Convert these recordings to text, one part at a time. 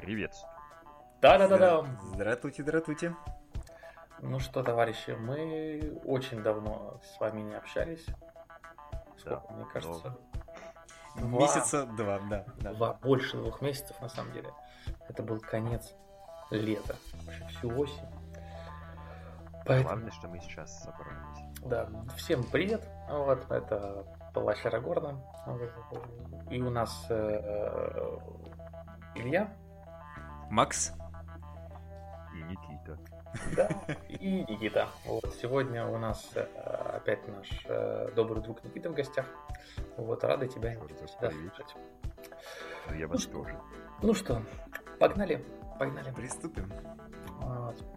Приветствую. Да-да-да-да. Здравствуйте, здравствуйте. Ну что, товарищи, мы очень давно с вами не общались. Сколько, Да, мне кажется? Месяца два, да. да. Два, больше двух месяцев, на самом деле. Это был конец лета. Вообще всю осень. Поэтому, Главное, что мы сейчас собрались. да, всем привет. Вот, это Палач Арагорна. И у нас э, Илья, Макс? И Никита. Да, и Никита. Вот, сегодня у нас э, опять наш э, добрый друг Никита в гостях. Вот, рады тебя привет. слышать. Ну, Я вас тоже. Ну что, погнали, погнали. Приступим.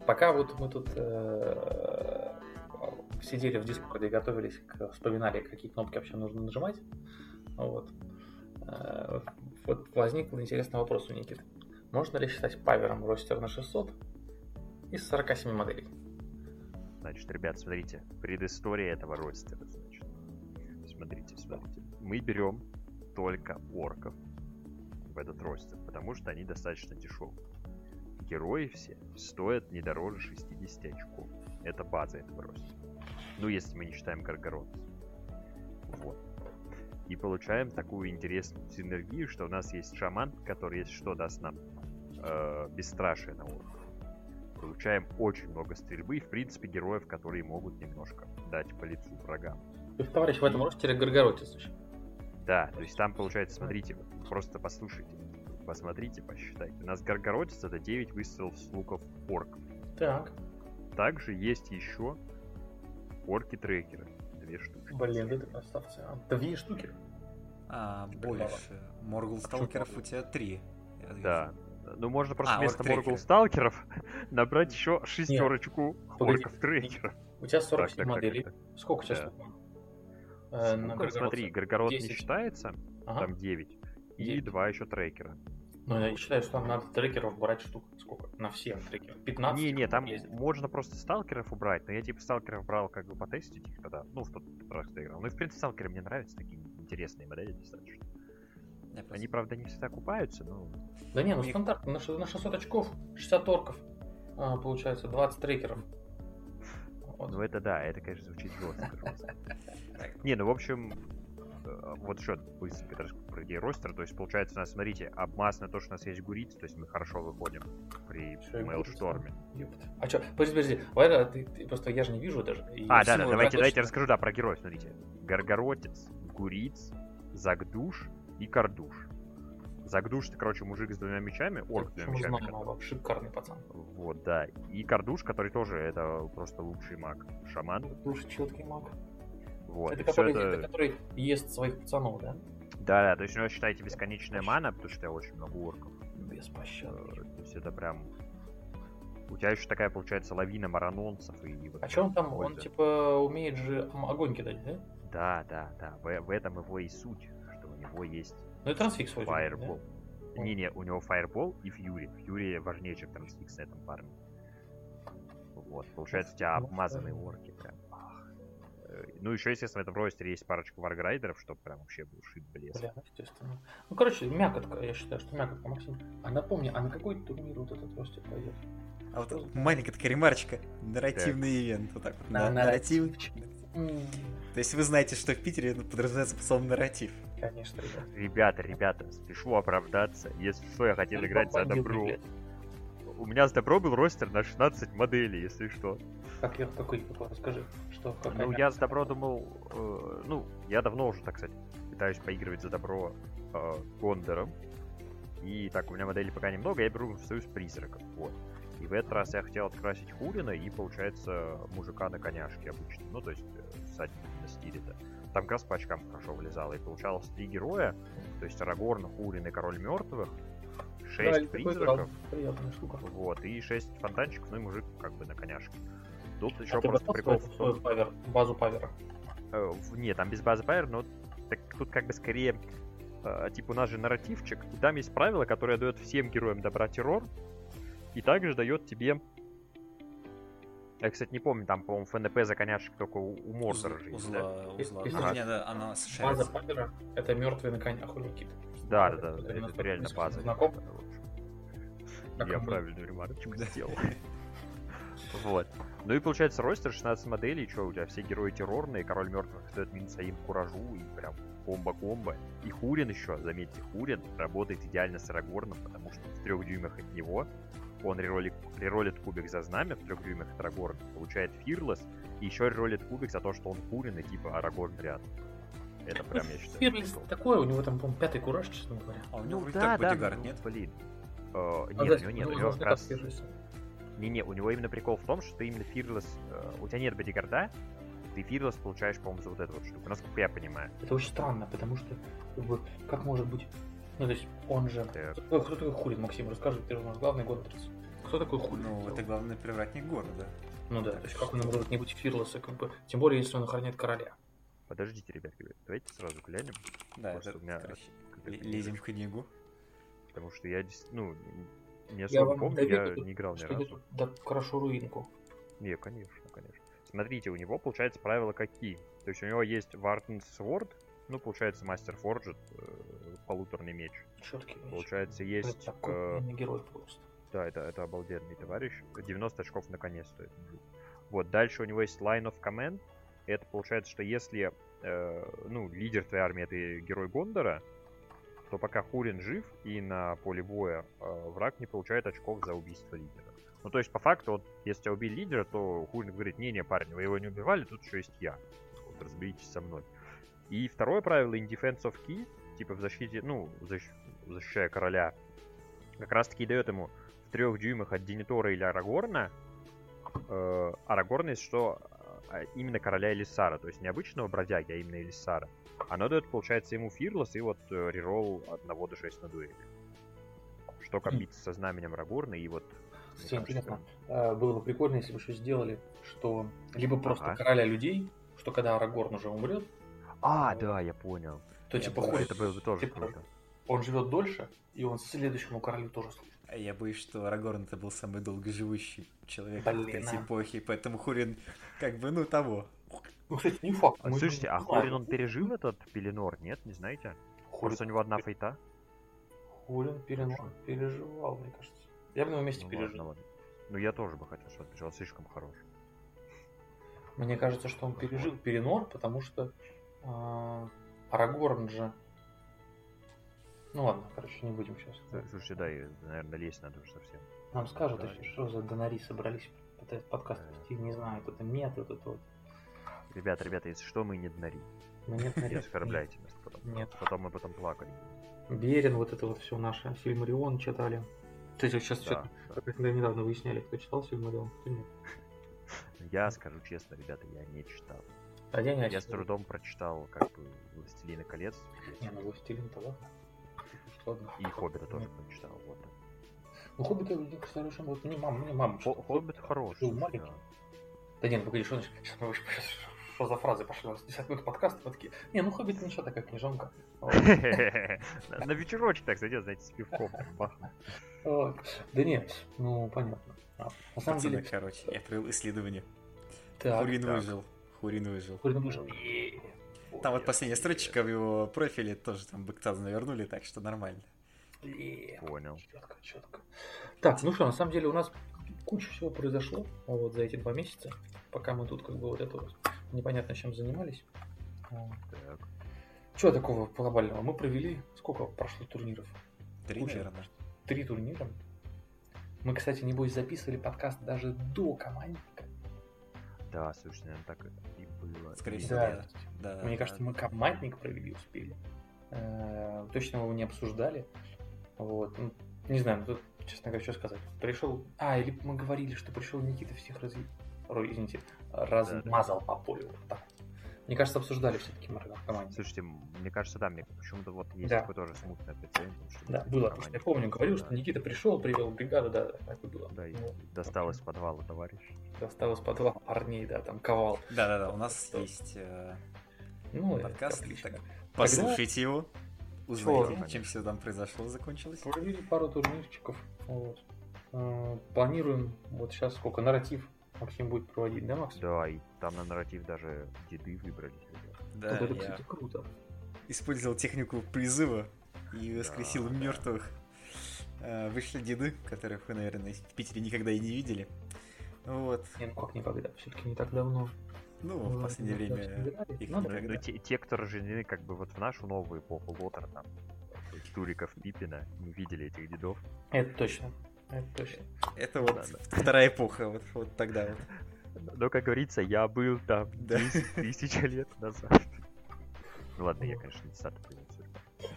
Пока вот мы тут э, сидели в Дискорде и готовились, к, вспоминали, какие кнопки вообще нужно нажимать, вот, вот возник интересный вопрос у Никиты. Можно ли считать павером ростер на 600 из 47 моделей? Значит, ребят, смотрите, предыстория этого ростера, значит. Смотрите, смотрите. Мы берем только орков в этот ростер, потому что они достаточно дешевые. Герои все стоят не дороже 60 очков. Это база этого ростера. Ну, если мы не считаем Гаргород. Вот. И получаем такую интересную синергию, что у нас есть шаман, который, если что, даст нам э, бесстрашие на орков. Получаем очень много стрельбы и, в принципе, героев, которые могут немножко дать по лицу врагам. Есть, товарищ, в этом ростере Горгоротис еще. Да, то есть там получается, смотрите, просто послушайте, посмотрите, посчитайте. У нас Гаргородец это 9 выстрелов с луков орков. Так, Также есть еще орки-трекеры. Две штуки. блин, это красавцы. А, Две штуки. А, больше. Моргул Сталкеров у тебя три. Да. Ну, можно просто А, вместо. Моргул Сталкеров набрать еще шестерочку Погоди. орков-трекеров. У тебя 47 Так, так, так, моделей. так. Сколько у тебя Да. Э, на Ну, смотри, Гаргород не 10. считается, Ага. там 9. И Девять. два еще трекера. Ну, я считаю, что там надо трекеров брать штук. Сколько? На все трекеры. 15? Не-не, там ездит. можно просто сталкеров убрать, но я типа сталкеров брал как бы потестить их тогда, ну, в тот раз, когда играл. Ну и в принципе сталкеры мне нравятся, такие интересные модели достаточно. Я просто- Они, правда, не всегда купаются, но... Да не, ну них- стандартно. На, ш- на 600 очков 60 орков. А, получается, 20 трекеров. Вот. Ну это да, это, конечно, звучит жестко. Не, ну в общем, э, вот еще расскажу про идею ростера. То есть, получается, у нас, смотрите, обмаз на то, что у нас есть гуриц, то есть мы хорошо выходим при мейлшторме. А что, подожди, подожди. Вайра, ты, ты- просто я же не вижу даже. А, да, да, давайте, давайте расскажу, да, про героев, смотрите. Гаргоротец, Гуриц, Загдуш и Кардуш. Загдуш, это, короче, мужик с двумя мечами, орк с двумя мечами. который- Шикарный пацан. Вот, да. И Кардуш, который тоже это просто лучший маг. Шаман. Душ четкий маг. Вот. это, который, это- это который ест своих пацанов, да? Да, да, то есть у него, считайте, бесконечная мана, потому что очень много орков. Без пощады. Э, То есть это прям... У тебя еще такая, получается, лавина маранонцев и... вот А что он там, он польза. типа умеет же огонь кидать, да? Да, да, да. В, в этом его и суть, него есть Ну и трансфикс вроде. Фаербол. да? Не-не, у него Фаербол и Фьюри. Фьюри важнее, чем Трансфикс на этом парне. Вот, получается, у тебя обмазанные орки прям. Ну, еще, естественно, в этом ростере есть парочку варграйдеров, чтобы прям вообще был шит блеск. Бля, естественно. Ну, короче, мякотка, я считаю, что мякотка, Максим. А напомни, а на какой турнир вот этот ростер пойдет? А вот маленькая такая ремарочка. Нарративный ивент. Вот так вот. На- На- Нарратив. То есть вы знаете, что в Питере это подразумевается по слову нарратив. Конечно, ребят. Ребята, ребята, спешу оправдаться. Если что, я хотел играть за добро. блядь. У меня с добро был ростер на 16 моделей, если что. Как я, какой, какой, расскажи, что, какая Ну, я с добро думал... э, ну, я давно уже, так сказать, пытаюсь поигрывать за добро э, Гондором. И так, у меня моделей пока немного, я беру в союз призраков. Вот. И в этот раз я хотел открасить Хурина и, получается, мужика на коняшке обычно. Ну, то есть, э, всадника на стиле-то. Там раз по очкам хорошо влезало. И получалось три героя. То есть Арагорн, Хурин и Король Мертвых. Да, Шесть такой призраков. Приятная штука. Вот. И шесть фонтанчиков, ну и мужик как бы на коняшке. Тут еще А просто прикол в свой- павер, базу павера? Э, Нет, там без базы Пайер, но так, тут как бы скорее э, типа у нас же нарративчик, и там есть правило, которое дает всем героям добра террор, и также дает тебе... Я, кстати, не помню, там, по-моему, ФНП за коняшек только у, у Мордора же есть, да? Узла, узла. Если- не, да, она База павера — это мертвые на конях у Никиты. Да, да, да, Это реально база. Знаком? Как Я правильную ремарочку сделал. Вот. Ну и получается ростер 16 моделей, что у тебя все герои террорные, король мертвых дает минус один куражу и прям комбо-комбо. И Хурин еще, заметьте, Хурин работает идеально с Арагорном, потому что в трех дюймах от него он реролит, реролит кубик за знамя в трех дюймах от Арагорна, получает Фирлес, и еще реролит кубик за то, что он Хурин и типа Арагорн рядом. Это прям, я считаю. Фирлис такой, у него там, по-моему, пятый кураж, честно говоря. А у него Ну да, да, бодигард, ну, нет? блин. А, Нет, да, у него нет, ну, у него как раз... Не-не, у него именно прикол в том, что ты именно Fearless... э, у тебя нет бодигарда, ты Fearless получаешь, по-моему, за вот эту вот штуку, насколько я понимаю. Это очень странно, потому что, как бы, как может быть... Ну, то есть, он же... Так. Кто, кто такой Хурин, Максим, расскажи, ты же у нас главный гонщик. Кто такой Хурин? Ну, это главный привратник города. Ну да, то есть как он может не быть Фирлоса, как бы, тем более, если он охраняет короля. Подождите, ребят, давайте сразу глянем, Да, Просто это, у меня короче, это лезем в книгу. потому что я, ну, не Я особо вам помню, доверю, я не играл ни разу. да, хорошо руинку. Не, конечно, конечно. Смотрите, у него, получается, правила какие. То есть у него есть Вартенс Sword, ну, получается, Мастер Форджет, э, полуторный меч. Четкий меч. Получается, Это есть... такой э, герой просто. Да, это, это обалденный товарищ. 90 очков наконец стоит. Вот, дальше у него есть Line of Command. Это получается, что если, э, ну, лидер твоей армии это герой Гондора, то пока Хурин жив и на поле боя э, враг не получает очков за убийство лидера. Ну, то есть, по факту, вот, если тебя убили лидера, то Хурин говорит, не-не, парни, вы его не убивали, тут еще есть я. Вот, разберитесь со мной. И второе правило, in defense of key, типа в защите, ну, защ- защищая короля, как раз таки дает ему трех дюймах от Денитора или Арагорна, э, Арагорна есть что э, именно короля Элисара, то есть не обычного бродяги, а именно Элисара. Оно дает, получается, ему Фирлос и вот э, реролл от 1 до 6 на дуэли. Что копится со знаменем Арагорна и вот... Кстати, интересно, а, было бы прикольно, если бы еще сделали, что либо просто Ага. короля людей, что когда Арагорн уже умрет, А, да, я понял. то Я типа ходит, Это было бы тоже типа, круто. он живет дольше, и он следующему королю тоже служит. А я боюсь, что Арагорн это был самый долгоживущий человек Блин, этой а. эпохи, поэтому Хурин как бы, ну, того. Ну, кстати, не факт. А, слушайте, а. Хурин он пережил этот Пеленор, нет? Не знаете? Хурин, Просто у него одна фейта. Хурин перено- переживал, мне кажется. Я бы на его месте Ну, пережил. ладно, ладно. Ну я тоже бы хотел, чтобы он пережил, слишком хорош. Мне кажется, что он пережил Перенор, потому что а, Арагорн же... Ну ладно, короче, не будем сейчас. Слушайте, да, и, наверное, лезть надо уже совсем. Нам скажут Да. еще, что за донари собрались пытаясь подкаст Да. вести, не знаю, это мет, вот это вот. Ребята, ребята, если что, мы не. Ну, нет, Не нет, оскорбляйте нас потом. Нет. Потом мы потом плакали. Берин, вот это вот все наше, Сильмарион читали. Кстати, сейчас Да, что-то, да. недавно выясняли, кто читал Сильмарион, кто нет. Я скажу честно, ребята, я не читал. А я не Я с трудом прочитал, как бы, «Властелина колец» Не, ну Властелин-то ладно. Что ладно. и «Хоббита» тоже прочитал. Вот. Ну, Хоббита, мне кажется, совершенно вот не мама, не мама. Хо- «Хоббит» хорош. Был маленький. Да нет, ну погоди, что, значит- сейчас мы сейчас что за фразы пошли? У нас 10 минут подкаста, мы такие, не, ну Хоббит ничего, такая книжонка. На вечерочек так зайдет, знаете, с пивком. Да нет, ну понятно. А, На самом деле, короче, я провел исследование. Хурин выжил. Хурин выжил. Хурин выжил. Там вот последняя строчка в его профиле тоже там бэктаз навернули, так что нормально. Понял. Четко, четко. Так, ну что, на самом деле у нас куча всего произошло вот за эти два месяца, пока мы тут как бы вот это вот непонятно чем занимались. Так. Чего такого глобального? Мы провели, сколько прошло турниров? Три, Куча. наверное. Три турнира. Мы, кстати, небось записывали подкаст даже до командника. Да, слушай, наверное, так и было. Скорее всего, Да. да. Да, Мне да. кажется, мы командник провели успели. Э, Точно мы его не обсуждали. Вот. Ну, Не знаю, ну тут, честно говоря, что сказать. Пришел. А, или мы говорили, что пришел Никита всех раз... Ой, извините, размазал по полю. Вот так. Мне кажется, обсуждали все-таки мы в команде. Слушайте, мне кажется, да, мне почему-то вот есть Да. такое тоже смутное что Да, было. Я помню, говорил, да. что Никита пришел, привел бригаду, да, да, так и было. Да, и Ну, достал из подвала товарищ. достал из подвала парней, да, там ковал. Да, да, да, у нас Что? есть э, Ну, подкаст. так, послушайте его, узнаете, Чё? чем все там произошло, закончилось. Провели пару турнирчиков. Вот. Э, Планируем, вот сейчас сколько, нарратив Максим будет проводить, да, Макс? Да, и там на нарратив даже деды выбрались. ребят. Да, Вот это, я кстати, круто. использовал технику призыва и воскресил Да, да. мертвых. Э, Вышли деды, которых вы, наверное, в Питере никогда и не видели. Вот. Не, ну как никогда, все-таки не так давно. Ну, в Ну, последнее да, время собирали. их Ну, Ну, никогда. ну, те, те, кто рождены как бы вот в нашу новую эпоху Лотер, там, Туриков, Пипина, не видели этих дедов. Это точно. Это точно. Это вот Да, да. вторая эпоха, вот, вот тогда вот. Но, как говорится, я был там Да. 10 тысяч лет назад. Ну ладно, я, конечно, не принесу.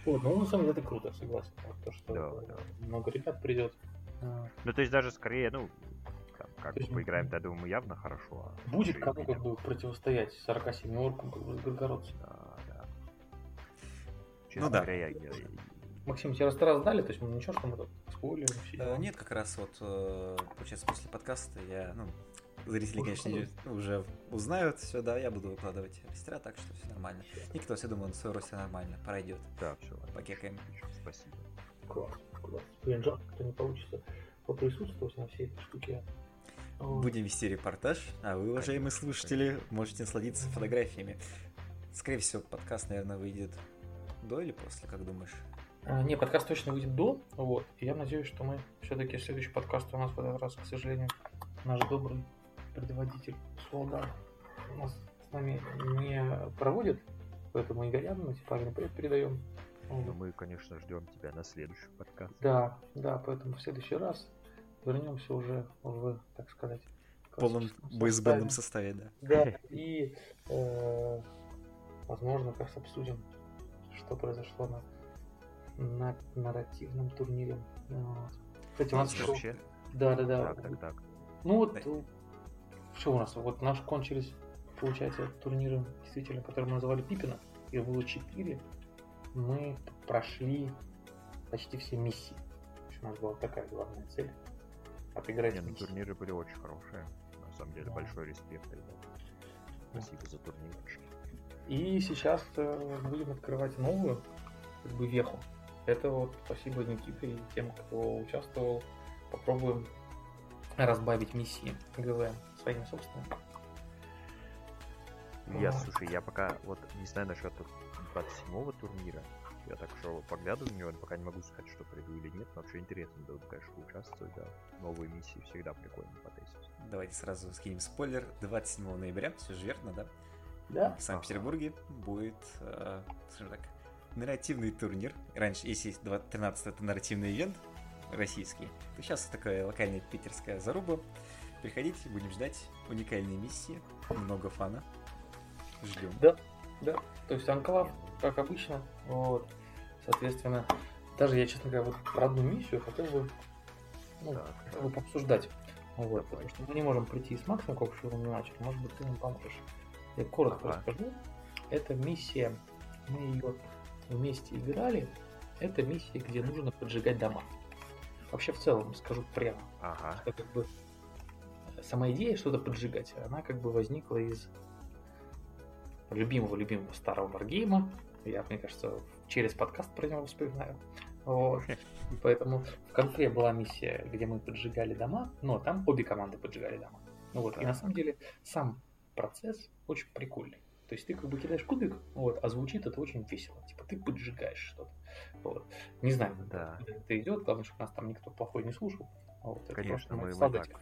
Вот, ну, на самом деле, это круто, согласен. Вот то, что Да, да. много ребят придет. А, Ну, то есть даже скорее, ну, там, как То есть, поиграем, я думаю, явно хорошо. а Будет кому как бы противостоять 47 оркам горгородцам. Да, да. Честно Ну да. говоря, я- я- Максим, тебе раз раз дали, то есть ну, ничего, что мы тут спойлерим все Э? Нет, как раз вот, э, получается, после подкаста я, ну, зрители, Уже конечно, не- уже узнают все, да, я буду выкладывать растера, так что все нормально. Никто, я думаю, на свой рост нормально, пройдет. Да, все, Покекаем. спасибо. Класс, класс. Блин, жалко, что не получится поприсутствовать на всей этой штуке. Будем вести репортаж, а вы, уважаемые Конечно, слушатели, можете насладиться фотографиями. Скорее всего, подкаст, наверное, выйдет до или после, как думаешь? А, Не, подкаст точно выйдет до, вот. И я надеюсь, что мы все-таки следующий подкаст у нас в этот раз, к сожалению, наш добрый предводитель Суалдар у нас с нами не проводит, поэтому Игорян мы памятный привет передаем. Ну, мы, конечно, ждем тебя на следующий подкаст. Да, да, поэтому в следующий раз вернемся уже в, так сказать, В полном бойсбендном составе. составе, да. Да, и э, возможно, как обсудим, что произошло на, на нарративном турнире. Вот. Кстати, у нас Вообще, Да, да, да. так, так, так. Ну вот, Да. что у нас? Вот наш кончились, получается, турниры, действительно, которые мы называли Пипина. Их было четыре. Мы прошли почти все миссии. У нас была такая главная цель. Отыграть Не, ну миссии. турниры были очень хорошие. На самом деле, Да. большой респект, ребят. Спасибо за турнир. И сейчас э, будем открывать новую, как бы веху. Это вот спасибо Никите и тем, кто участвовал. Попробуем разбавить миссии ГВ своими собственными. Я, Вот. слушай, я пока вот не знаю насчет 27-го турнира. Я так что поглядываю на него, но пока не могу сказать, что приду или нет. Но вообще интересно было бы, конечно, участвовать, да. Новые миссии всегда прикольно потестить. Давайте сразу скинем спойлер. 27 ноября, все же верно, да? Да, В Санкт-Петербурге будет, э, скажем так, нарративный турнир. Раньше, если 13 это нарративный ивент российский, то сейчас такая локальная питерская заруба. Приходите, будем ждать уникальные миссии, много фана. Ждем. Да, да. То есть анклав, как обычно. Вот. Соответственно, даже я, честно говоря, вот про одну миссию хотел бы, ну, Так, хотел бы пообсуждать. Вот, потому что мы не можем прийти с Максом к общему начали. Может быть, ты нам поможешь. Я коротко расскажу. Эта миссия, мы ее вместе играли. Это миссия, где нужно поджигать дома. Вообще, в целом, скажу прямо, Ага. что как бы сама идея что-то поджигать, она как бы возникла из любимого-любимого старого варгейма. Я, мне кажется, через подкаст про него вспоминаю. Вот. Поэтому в конце была миссия, где мы поджигали дома, но там обе команды поджигали дома. Ну вот. И на самом деле сам процесс очень прикольный. То есть ты как бы кидаешь кубик, вот, а звучит это очень весело. Типа ты поджигаешь что-то. Вот. Не знаю, Да. это идет, главное, чтобы нас там никто плохой не слушал. Вот, это Конечно, просто мы- мы так.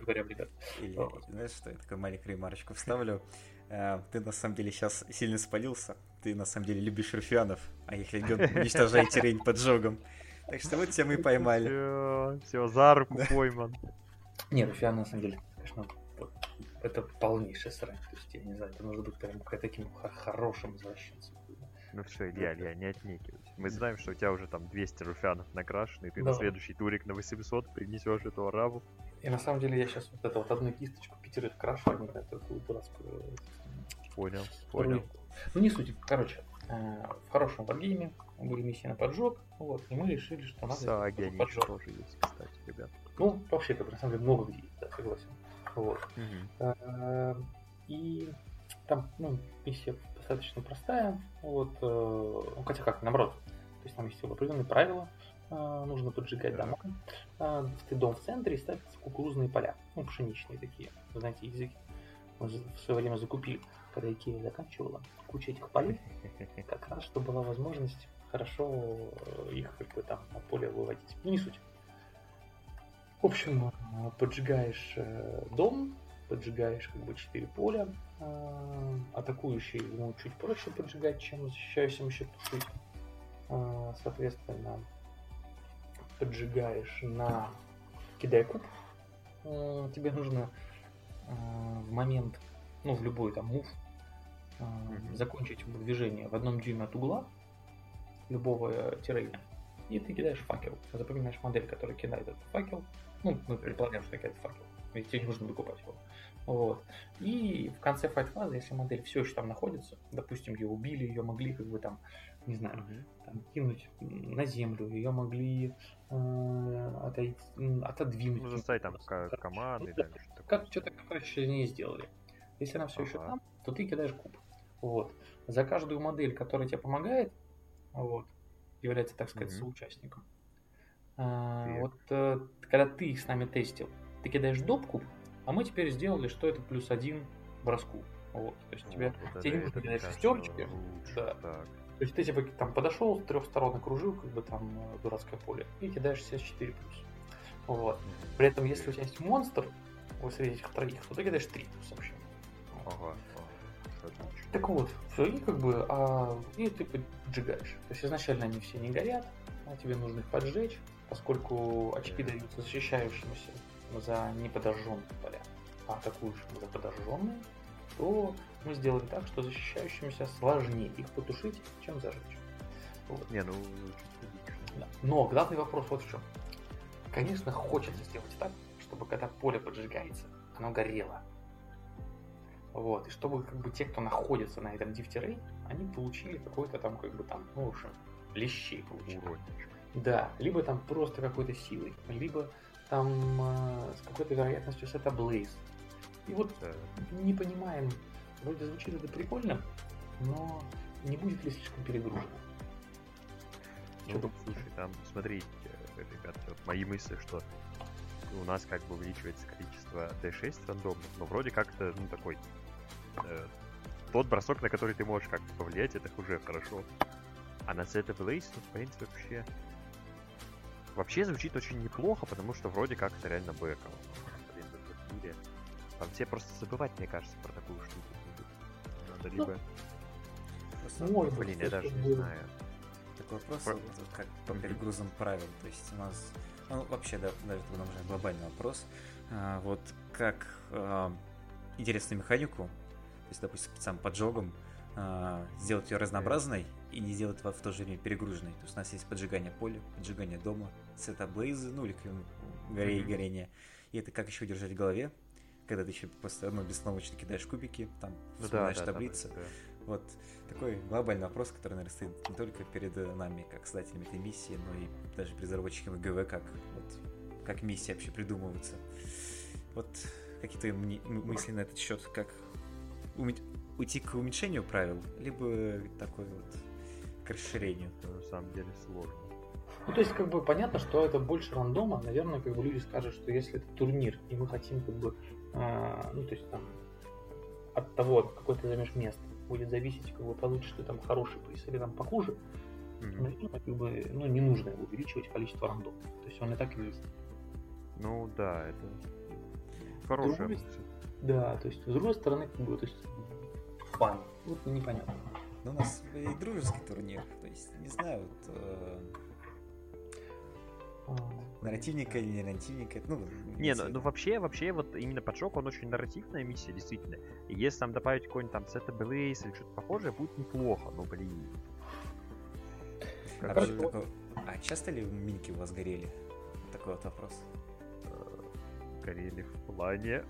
Вот. знаешь, что я такую маленькую ремарочку вставлю? Э, Ты на самом деле сейчас сильно спалился. Ты на самом деле любишь руфианов, а их легион уничтожает терень поджогом. Так что вот тебя мы поймали. Все, все, за руку пойман. Не, Руфиан на самом деле, конечно, это полнейшая срань. То есть, я не знаю, это нужно быть прям таким хорошим извращенцем. Ну все, Илья, Илья, не отнекивайся. Мы знаем, что у тебя уже там 200 руфянов накрашены, и ты на Да. следующий турик на 800 принесешь эту арабу. И на самом деле я сейчас вот это вот одну кисточку пятерых крашу, не такую дурацкую. Понял, понял. Ну не суть. Короче, э, в хорошем варгейме были миссии на поджог, вот, и мы решили, что надо Саги они поджог. тоже есть, кстати, ребят. Ну, вообще, как на самом деле, много где есть, да, согласен. Вот. Мгм. Э, И там, ну, миссия достаточно простая. Вот, э, ну, хотя как, наоборот. То есть там есть определенные правила. Э, Нужно поджигать дома. Э, Ты дом в центре и ставятся кукурузные поля. Ну, пшеничные такие. Вы знаете, языки. Мы в свое время закупили, когда Икея заканчивала, куча этих полей. Как раз, чтобы была возможность хорошо их как бы там на поле выводить. Ну, не суть. В общем, э, поджигаешь э, дом, поджигаешь как бы четыре поля. Э, атакующий ему чуть проще поджигать, чем защищающимся тушить. Соответственно, поджигаешь на кидай куб. Тебе нужно в момент, ну, в любой там мув, закончить движение в одном дюйме от угла любого террейна. И ты кидаешь факел. Запоминаешь модель, которая кидает этот факел. Ну, мы предполагаем, что кидает факел. Ведь тебе не нужно выкупать его. Вот. И в конце файт-фазы, если модель все еще там находится, допустим, ее убили, ее могли как бы там, не знаю, mm-hmm. там, кинуть на землю, ее могли э, отойти, отодвинуть. Ну, заставить там к- команды. Ну, да, как что-то, короче, не сделали. Если она все ага. еще там, то ты кидаешь куб. Вот. За каждую модель, которая тебе помогает, вот, является, так сказать, mm-hmm. соучастником. А, вот э, когда ты их с нами тестил, ты кидаешь доп куб, а мы теперь сделали, что это плюс один броску. Вот, то есть вот, тебе, вот тебе не нужно кидать шестерочки. Да. Так. То есть ты типа там подошел, с трех сторон окружил, как бы там э, дурацкое поле, и кидаешь 64 плюс. Вот. При этом, если у тебя есть монстр, вот среди этих троих, то ты кидаешь 3 плюс вообще. Ага. Так вот, все, и как бы, а, и ты поджигаешь. То есть изначально они все не горят, а тебе нужно их поджечь, поскольку очки даются защищающимся за неподожженные поля, а атакующим за подожженные, то мы сделали так, что защищающимся сложнее их потушить, чем зажечь. Вот. Не, ну, да. Но главный вопрос вот в чем. Конечно, хочется сделать так, чтобы когда поле поджигается, оно горело. Вот, и чтобы как бы те, кто находится на этом дифтерей, они получили какой-то там, как бы там, ну, в общем, лещей получили. Да, либо там просто какой-то силой, либо там э, с какой-то вероятностью сета Blaze. И вот да. не понимаем, вроде звучит это прикольно, но не будет ли слишком перегружено? Ну, слушай, там, смотри, ребят, вот мои мысли, что у нас как бы увеличивается количество D6 рандомных, но вроде как-то, ну, такой э, тот бросок, на который ты можешь как-то повлиять, это уже хорошо. А на Set of Lace, ну, в принципе, вообще... Вообще звучит очень неплохо, потому что вроде как это реально бэком. Блин, в этом мире. Там все просто забывать, мне кажется, про такую штуку. Надо ну, либо... Ну, блин, я даже не знаю. Такой вопрос, про... вот, как по перегрузам правил. То есть у нас... Ну, вообще, да, даже это уже глобальный вопрос. А, вот как а, интересную механику то есть, допустим, сам поджогом э, сделать ее разнообразной и не сделать в то же время перегруженной. То есть у нас есть поджигание поля, поджигание дома, сета-блейзы, ну или горе и горение. И это как еще держать в голове, когда ты еще просто ну, бесномочно кидаешь кубики, там вспоминаешь да, да, таблицы. Да, да. Вот такой глобальный вопрос, который, наверное, стоит не только перед нами, как создателями этой миссии, но и даже разработчиками ГВ, как, вот, как миссия вообще придумывается. Вот какие-то мысли на этот счет, как уйти к уменьшению правил, либо такой вот к расширению. на самом деле сложно. Ну, то есть, как бы понятно, что это больше рандома. Наверное, как бы люди скажут, что если это турнир, и мы хотим, как бы, э, ну, то есть, там, от того, какое ты займешь место, будет зависеть, как бы, получишь ты там хороший приз или там похуже, mm-hmm. ну, как бы, ну, не нужно увеличивать количество рандомов. То есть, он и так есть. Ну, да, это хорошая мысль. Да, то есть, с другой стороны, как бы, то есть, фан. Вот непонятно. Ну, у нас и дружеский турнир, то есть, не знаю, вот, э, нарративника или не нарративника, ну, не, ну, ну вообще, вообще, вот именно подшок, он очень нарративная миссия, действительно. И если там добавить какой-нибудь там Сета Белейс или что-то похожее, будет неплохо, ну, блин. А, такой... а часто ли минки у вас горели? Такой вот вопрос горели в плане...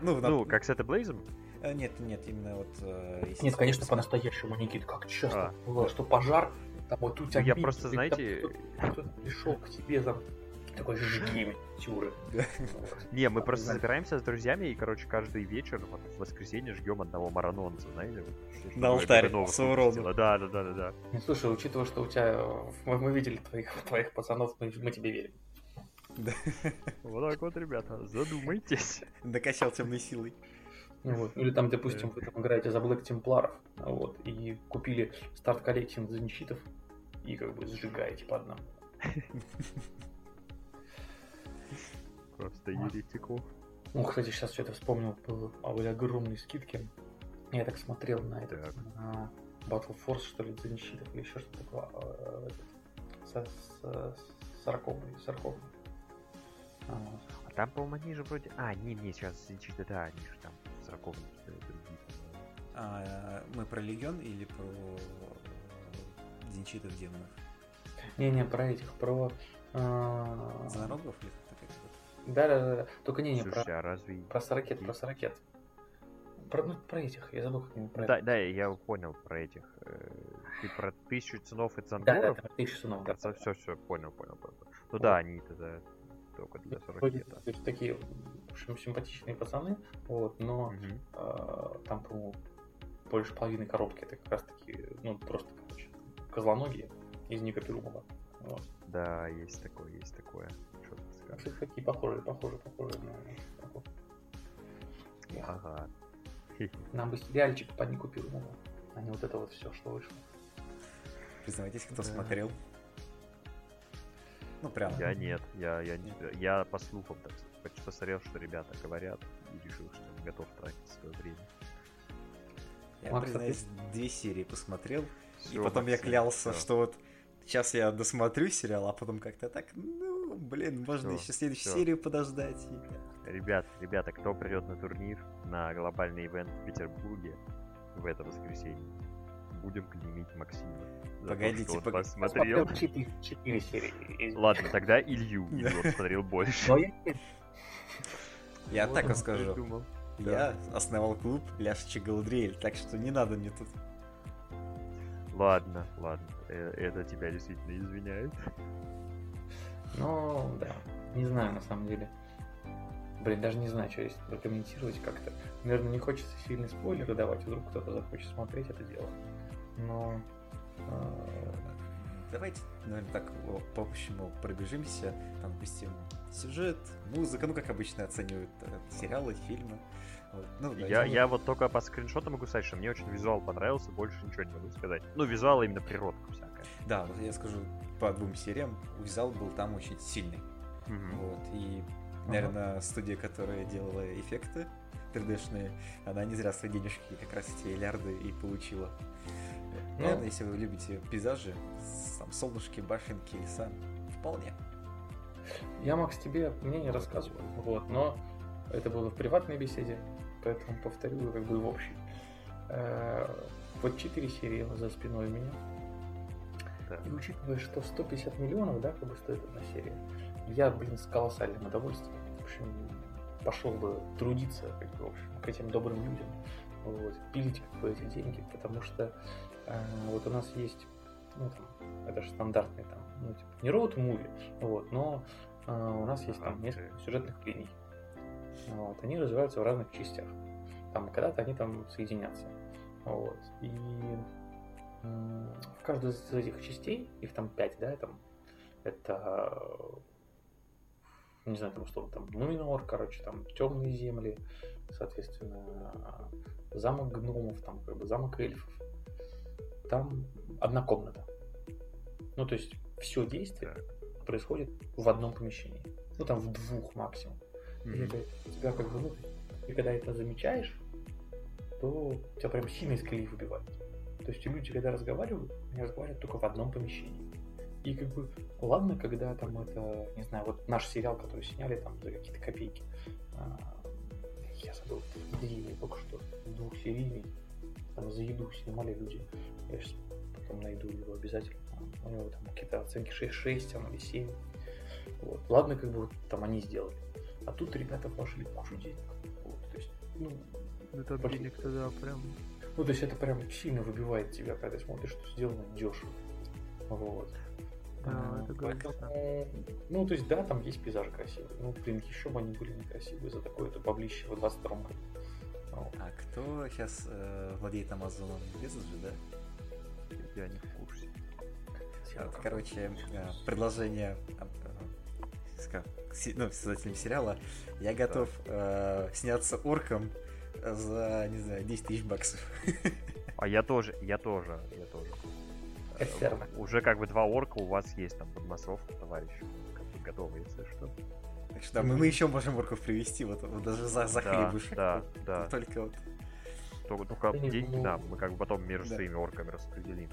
Ну, ну как с это Блейзом? Э, нет, нет, именно вот... Э, нет, конечно, по-настоящему, Никит, как часто а. было, что пожар, там вот у тебя... Я просто, знаете... Кто-то пришел к тебе, там, такой жги тюры. Не, мы просто забираемся с друзьями и, короче, каждый вечер, вот, в воскресенье жгем одного маранонца, знаете? На алтарь с уроном. Да, да, да, да, да. Слушай, учитывая, что у тебя... Мы видели твоих, твоих пацанов, мы тебе верим. Да. Вот так вот, ребята, задумайтесь. Докачал темной силой. Вот. Или там, допустим, вы там играете за Black Темпларов, вот, и купили старт коллекцию за нищитов, и как бы сжигаете по одному. Просто еретиков. Ну, кстати, сейчас что-то вспомнил, были огромные скидки. Я так смотрел на этот, на Battle Force, что ли, Дзенщитов или еще что-то такое. а, сороковый, сороковый. А. А там, по-моему, они же вроде... А, не, не, сейчас чисто, да, они же там 40 другие, по-моему. А, мы про Легион или про Денчитов демонов? Не-не, про этих, про... а, Зонорогов или такая вот? Да-да-да, только не, не, про, Слушай, а разве... про сорокет, про сорокет. Про, ну, про этих, я забыл, как они про Да, это. да, я понял про этих. э, Ты про тысячу ценов и Да, да, да, тысяча сунов, да. Все, все, понял, понял, понял. Ну да, они тогда только для 40 Вроде такие, общем, симпатичные пацаны, вот, но Мгм. а, там, по-моему, больше половины коробки это как раз таки, ну, просто, короче, козлоногие из Ника Перумова. Вот. Да, есть такое, есть такое. Кстати, такие похожие, похожие, похожие на такого. Ага. Нам бы сериальчик по Нику Перумову, а не вот это вот все, что вышло. Признавайтесь, кто Да. смотрел. Ну, прям. Я нет, я, я, не, я по слухам так сказать, посмотрел, что ребята говорят, и решил, что не готов тратить свое время. Я, Макс, признаюсь, две серии посмотрел, и Всё, потом я Максим, клялся, всё. что вот сейчас я досмотрю сериал, а потом как-то так, ну, блин, можно Всё, еще следующую всё. серию подождать. И- Ребят, ребята, кто придет на турнир, на глобальный ивент в Петербурге в это воскресенье, будем клеймить Максима. Погодите, он пог- посмотрел. четыре, четыре серии. извини. Ладно, тогда Илью, Илью он смотрел больше. Я Вот так вам скажу. придумал. Я основал клуб Ляшечи Галдриэль, так что не надо мне тут. Ладно, ладно, э, это тебя действительно извиняет. Ну, да. Не знаю, на самом деле. Блин, даже не знаю, что здесь прокомментировать как-то. Наверное, не хочется сильные спойлеры давать, вдруг кто-то захочет смотреть это дело. Но... Давайте, наверное, так о, по общему пробежимся. Там, допустим, сюжет, музыка, ну, как обычно оценивают э, сериалы, фильмы. Вот. Ну, Я, давайте, я вот только по скриншотам могу сказать, что мне очень визуал понравился, больше ничего не могу сказать. Ну, визуал именно природка всякая. Да, вот я скажу по двум сериям, Визал был там очень сильный. Мгм. Вот, и, наверное, студия, которая делала эффекты 3D-шные, она не зря свои денежки как раз эти миллиарды и получила. Ну. Наверное, если вы любите пейзажи, там солнышки, башенки, леса, вполне. Я, Макс, тебе мнение рассказывал, вот, но это было в приватной беседе, поэтому повторю как бы в общей. Э, Вот четыре серии за спиной у меня. Да. И учитывая, что 150 миллионов, да, как бы стоит одна серия, я, блин, с колоссальным удовольствием, в общем, пошел бы трудиться, как бы, в общем, к этим добрым людям, вот, пилить как бы эти деньги, потому что вот у нас есть, ну, там, это же стандартный там, ну, типа, не роуд муви, вот, но э, у нас есть там несколько сюжетных линий. Вот, они развиваются в разных частях. Там когда-то они там соединятся. Вот. И в каждой из этих частей, их там пять, да, там, это, не знаю, там условно, там Нуминор, короче, там темные земли, соответственно, замок гномов, там как бы замок эльфов. Там одна комната. Ну, то есть все действие Так. происходит в одном помещении. Ну, там в двух максимум. И Мгм. это тебя как бы, ну, ты когда это замечаешь, то тебя прям сильно из колеи выбивает. То есть люди, когда разговаривают, они разговаривают только в одном помещении. И как бы, ладно, когда там это, не знаю, вот наш сериал, который сняли там за какие-то копейки, а, я забыл, длинный только что, двухсерийный, там за еду снимали люди. Я сейчас потом найду его обязательно. У него там какие-то оценки 6-6 там, или 7. Вот. Ладно, как бы вот там они сделали. А тут ребята вложили кучу денег. Вот, то есть, ну, Это Пошли. денег тогда прям... ну, то есть это прям сильно выбивает тебя, когда смотришь, что сделано дешево. Вот. Да, это поэтому. Ну, то есть, да, там есть пейзажи красивые. Ну, блин, еще бы они были некрасивые за такое-то баблище в 22 году. А кто сейчас владеет Амазоном? Безос же, да? Я не в курсе. Вот, короче, э, предложение э, э, ну, создателям сериала. Я готов э, сняться орком за, не знаю, 10 тысяч баксов. А я тоже, я тоже, я тоже. Э. Уже как бы два орка у вас есть там под массовку, товарищи. Как бы готовы, если что. Так Что мы, мы еще можем орков привести, вот, вот даже за, за Да, хлебушек. да, Вот да. Только вот, Только, только Да деньги ну- нам, мы как бы потом между Да. своими орками распределим.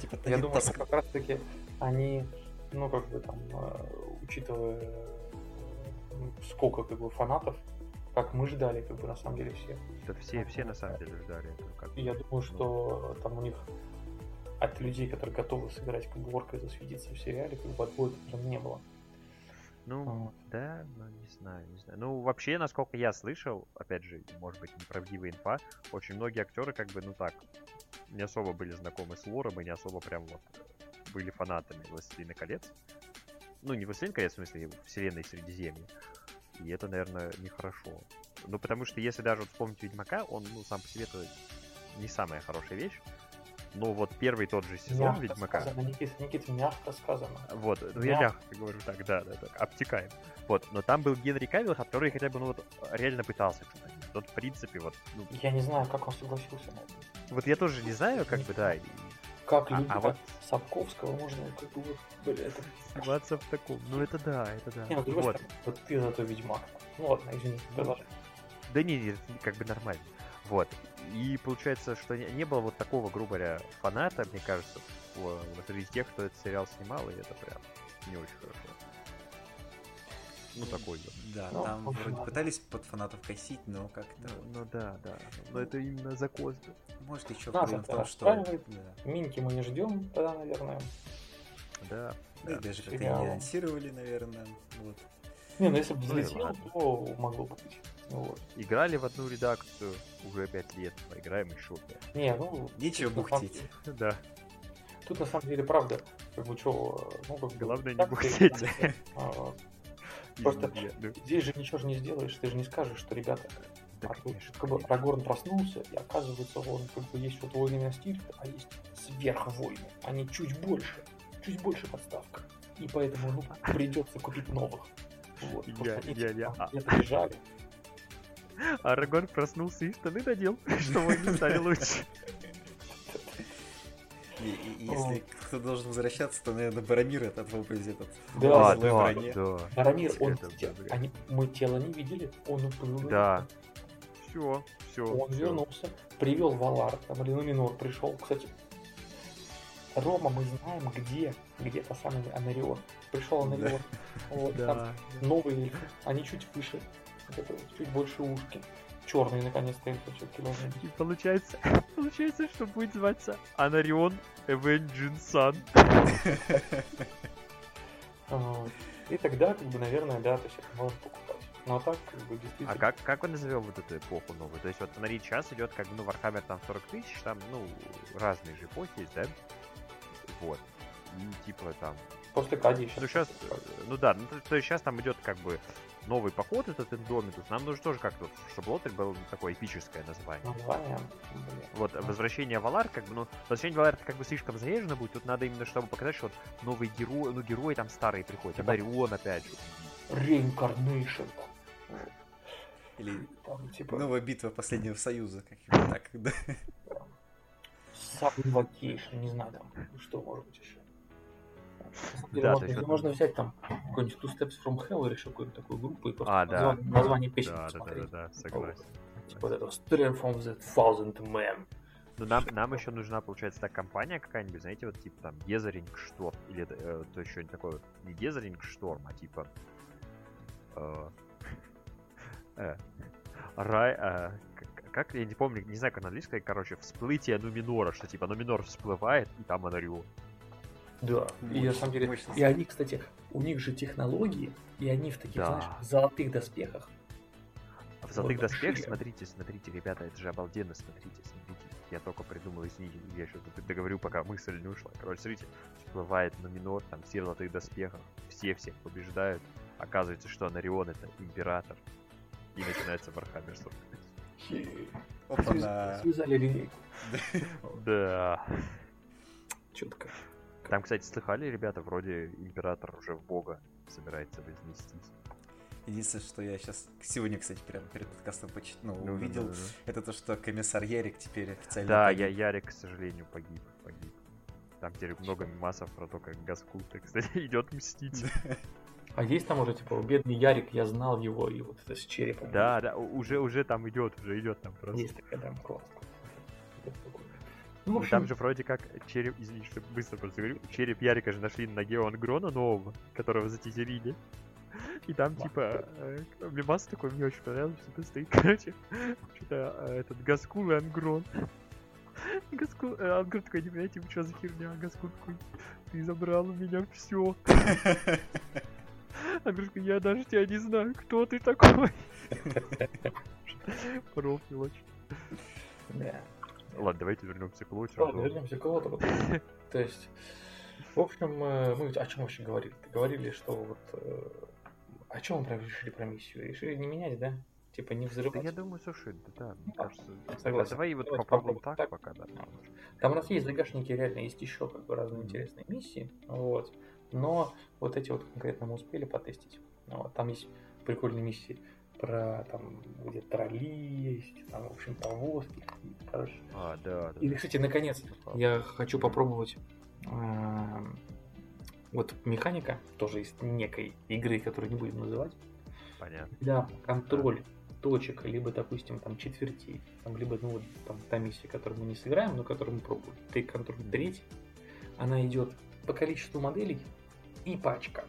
типа, Я думаю, таск- что как раз таки они, ну, как бы там, э, учитывая, ну, сколько как бы фанатов, как мы ждали, как бы на самом деле все. Да все, все на самом деле ждали этого. Как... Я думаю, что там у них от людей, которые готовы сыграть как бы орка и засветиться в сериале, как бы отбоя прям не было. Ну, Вот. да, ну не знаю, не знаю. Ну, вообще, насколько я слышал, опять же, может быть, неправдивая инфа, очень многие актеры, как бы, ну так, не особо были знакомы с лором и не особо прям вот были фанатами Властелина колец. Ну, не Властелин колец, в смысле, вселенной Средиземья. И это, наверное, нехорошо. Ну, потому что если даже вот вспомнить Ведьмака, он, ну, сам по себе это не самая хорошая вещь. Но вот первый тот же сезон Мягко Ведьмака... сказано, Никита, Никита, мягко сказано. Вот, ну я мягко говорю так, да, да, так, обтекаем. Вот, но там был Генри Кавилл, который хотя бы, ну вот, реально пытался что-то. Тот, в принципе, вот, ну, Я не знаю, как он согласился на это. вот я тоже не знаю, как бы, да, Как А- люди, а как вот- Сапковского можно как бы вот, блин, это... сниматься в таком, ну это да, это да. Не, ну, Вот. стороны, вот ты зато ведьмак. Ну ладно, извини, продолжай. Да не, не, как бы нормально. Вот. И получается, что не, не было вот такого, грубо говоря, фаната, мне кажется, в, в среди тех, кто этот сериал снимал, и это прям не очень хорошо. Ну, такой вот. Да, Ну, там вроде ладно. пытались под фанатов косить, но как-то... Ну, ну да, да. Но это именно закос. Может, еще Нас проблема в том, что... Да. Минки мы не ждем тогда, наверное. Да. Ну и да. даже как-то не анонсировали, наверное. Вот. Не, ну если бы Ну и взлетел, то могло бы быть. Ну вот. Играли в одну редакцию уже пять лет, поиграем еще пять. Не, ну... Нечего бухтеть. Да. Тут на самом деле правда, как бы что, ну как. Главное не бухтеть. а, Просто- Здесь же ничего же не сделаешь, ты же не скажешь, что ребята, да, а тут как бы. Рагорн проснулся, и оказывается, он как бы есть вот войны на стиль, а есть сверхвойны. Они чуть больше, чуть больше подставка. И поэтому ну, придется купить новых. Вот, потому Я- что эти я- я- Арагорн проснулся и штаны надел, что войны стали лучше. Если кто должен возвращаться, то, наверное, Барамир этот выпадет этот. Да, да, да. Барамир, он, они, мы тело не видели, он уплыл. Да. Все, все. Он вернулся, привел Валар, там Ренуминор пришел. Кстати, Рома, мы знаем, где, где та самая Анарион. Пришел Анарион. Вот, там Да. новые эльфы, они чуть выше, вот это чуть больше ушки. Черные, наконец-то. И получается, получается, что будет зваться Анарион Sun. Вот. И тогда, как бы, наверное, да, то есть это можно покупать. Ну а так, как бы, действительно. А как, как мы назовем вот эту эпоху новую? То есть вот смотри, сейчас идет как бы, ну, Warhammer там 40 тысяч, там, ну, разные же эпохи есть, да? Вот. И типа там... После Кади сейчас. Ну, сейчас, ну да, ну, то, то есть сейчас там идет как бы новый поход, этот Индомитус. Нам нужно тоже как-то, чтобы Лотарь был такое эпическое название. Название. Вот, возвращение Валар, как бы, ну, возвращение Валар это как бы слишком заезжено будет, тут надо именно, чтобы показать, что вот новый герой, ну, герои там старые приходят, Типа- Анарион опять же. Reincarnation. Или Там, типа, новая битва последнего союза, как так, да. Не знаю там, что может быть еще. Да, можно, вот- можно взять там какой-нибудь Two Steps from Hell или еще какую-нибудь такую группу и просто А, да. название, название песен Да, да, да, посмотреть. да, да, согласен. Типа вот это Strength of the Thousand Men. Ну, нам, нам еще нужна, получается, так компания какая-нибудь, знаете, вот типа там Гезеринг Шторм, или э, то еще такое, не Гезеринг Шторм, а типа... э, э, Рай... э, к- как, я не помню, не знаю, как на английском, короче, всплытие Нуминора, что типа Нуминор всплывает, и там Анарион. Да. И на самом деле, мощно. и они, кстати, у них же технологии, и они в таких, Да. знаешь, золотых доспехах. А в золотых Вот доспехах, смотрите, смотрите, ребята, это же обалденно, смотрите, смотрите. Я только придумал, извините, я еще тут договорю, пока мысль не ушла. Короче, смотрите, всплывает Нуминор, там все в золотых доспехах, все всех побеждают. Оказывается, что Анарион это император. И начинается Warhammer 40 тысяч. Опа-на. Связали линейку. Да. Четко. Там, кстати, слыхали, ребята, вроде император уже в бога собирается вознестись. Единственное, что я сейчас сегодня, кстати, прямо перед подкастом почит, ну, Ну, увидел, да, да, это то, что комиссар Ярик теперь официально Да, погиб. я, Ярик, к сожалению, погиб. погиб. Там теперь много мемасов про то, как Гаскул, кстати, идет мстить. А есть там уже, типа, бедный Ярик, я знал его, и вот это с черепом. Да, да, уже, уже там идет, уже идет там просто. Есть такая, да, класс. Ну, в общем... Там же вроде как череп, извини, что быстро просто говорю, череп Ярика же нашли на ноге у Ангрона нового, которого затизерили. И там, типа, э, мимас такой мне очень понравился, что стоит, короче, что-то э, этот Гаскул и Ангрон. Гаскул, э, Ангрон такой, не понимаете, что за херня? Гаскул такой, ты забрал у меня все. Ангрон такой, я даже тебя не знаю, кто ты такой. Профил очень. Да. Ладно, давайте вернемся к Лоту. Ладно, вернемся к Лоту. То есть, в общем, мы о чем вообще говорили? Говорили, что вот... Э, о чем мы решили про миссию? Решили не менять, да? Типа не взрывать. Да я думаю, слушай, да, да мне кажется, согласен. Давай вот Давайте попробуем так, так пока, да. Там у нас есть загашники, реально есть еще как бы разные интересные миссии, вот. Но вот эти вот конкретно мы успели потестить. Вот. Там есть прикольные миссии про там, где тролли есть, там, в общем, повозки короче. А, да, да. И, кстати, наконец, я хочу попробовать э, вот механика, тоже из некой игры, которую не будем называть. Понятно. Да, контроль точек, либо, допустим, там четвертей, там, либо, ну, вот, там, та миссия, которую мы не сыграем, но которую мы пробуем. Ты контроль третий, она идет по количеству моделей и по очкам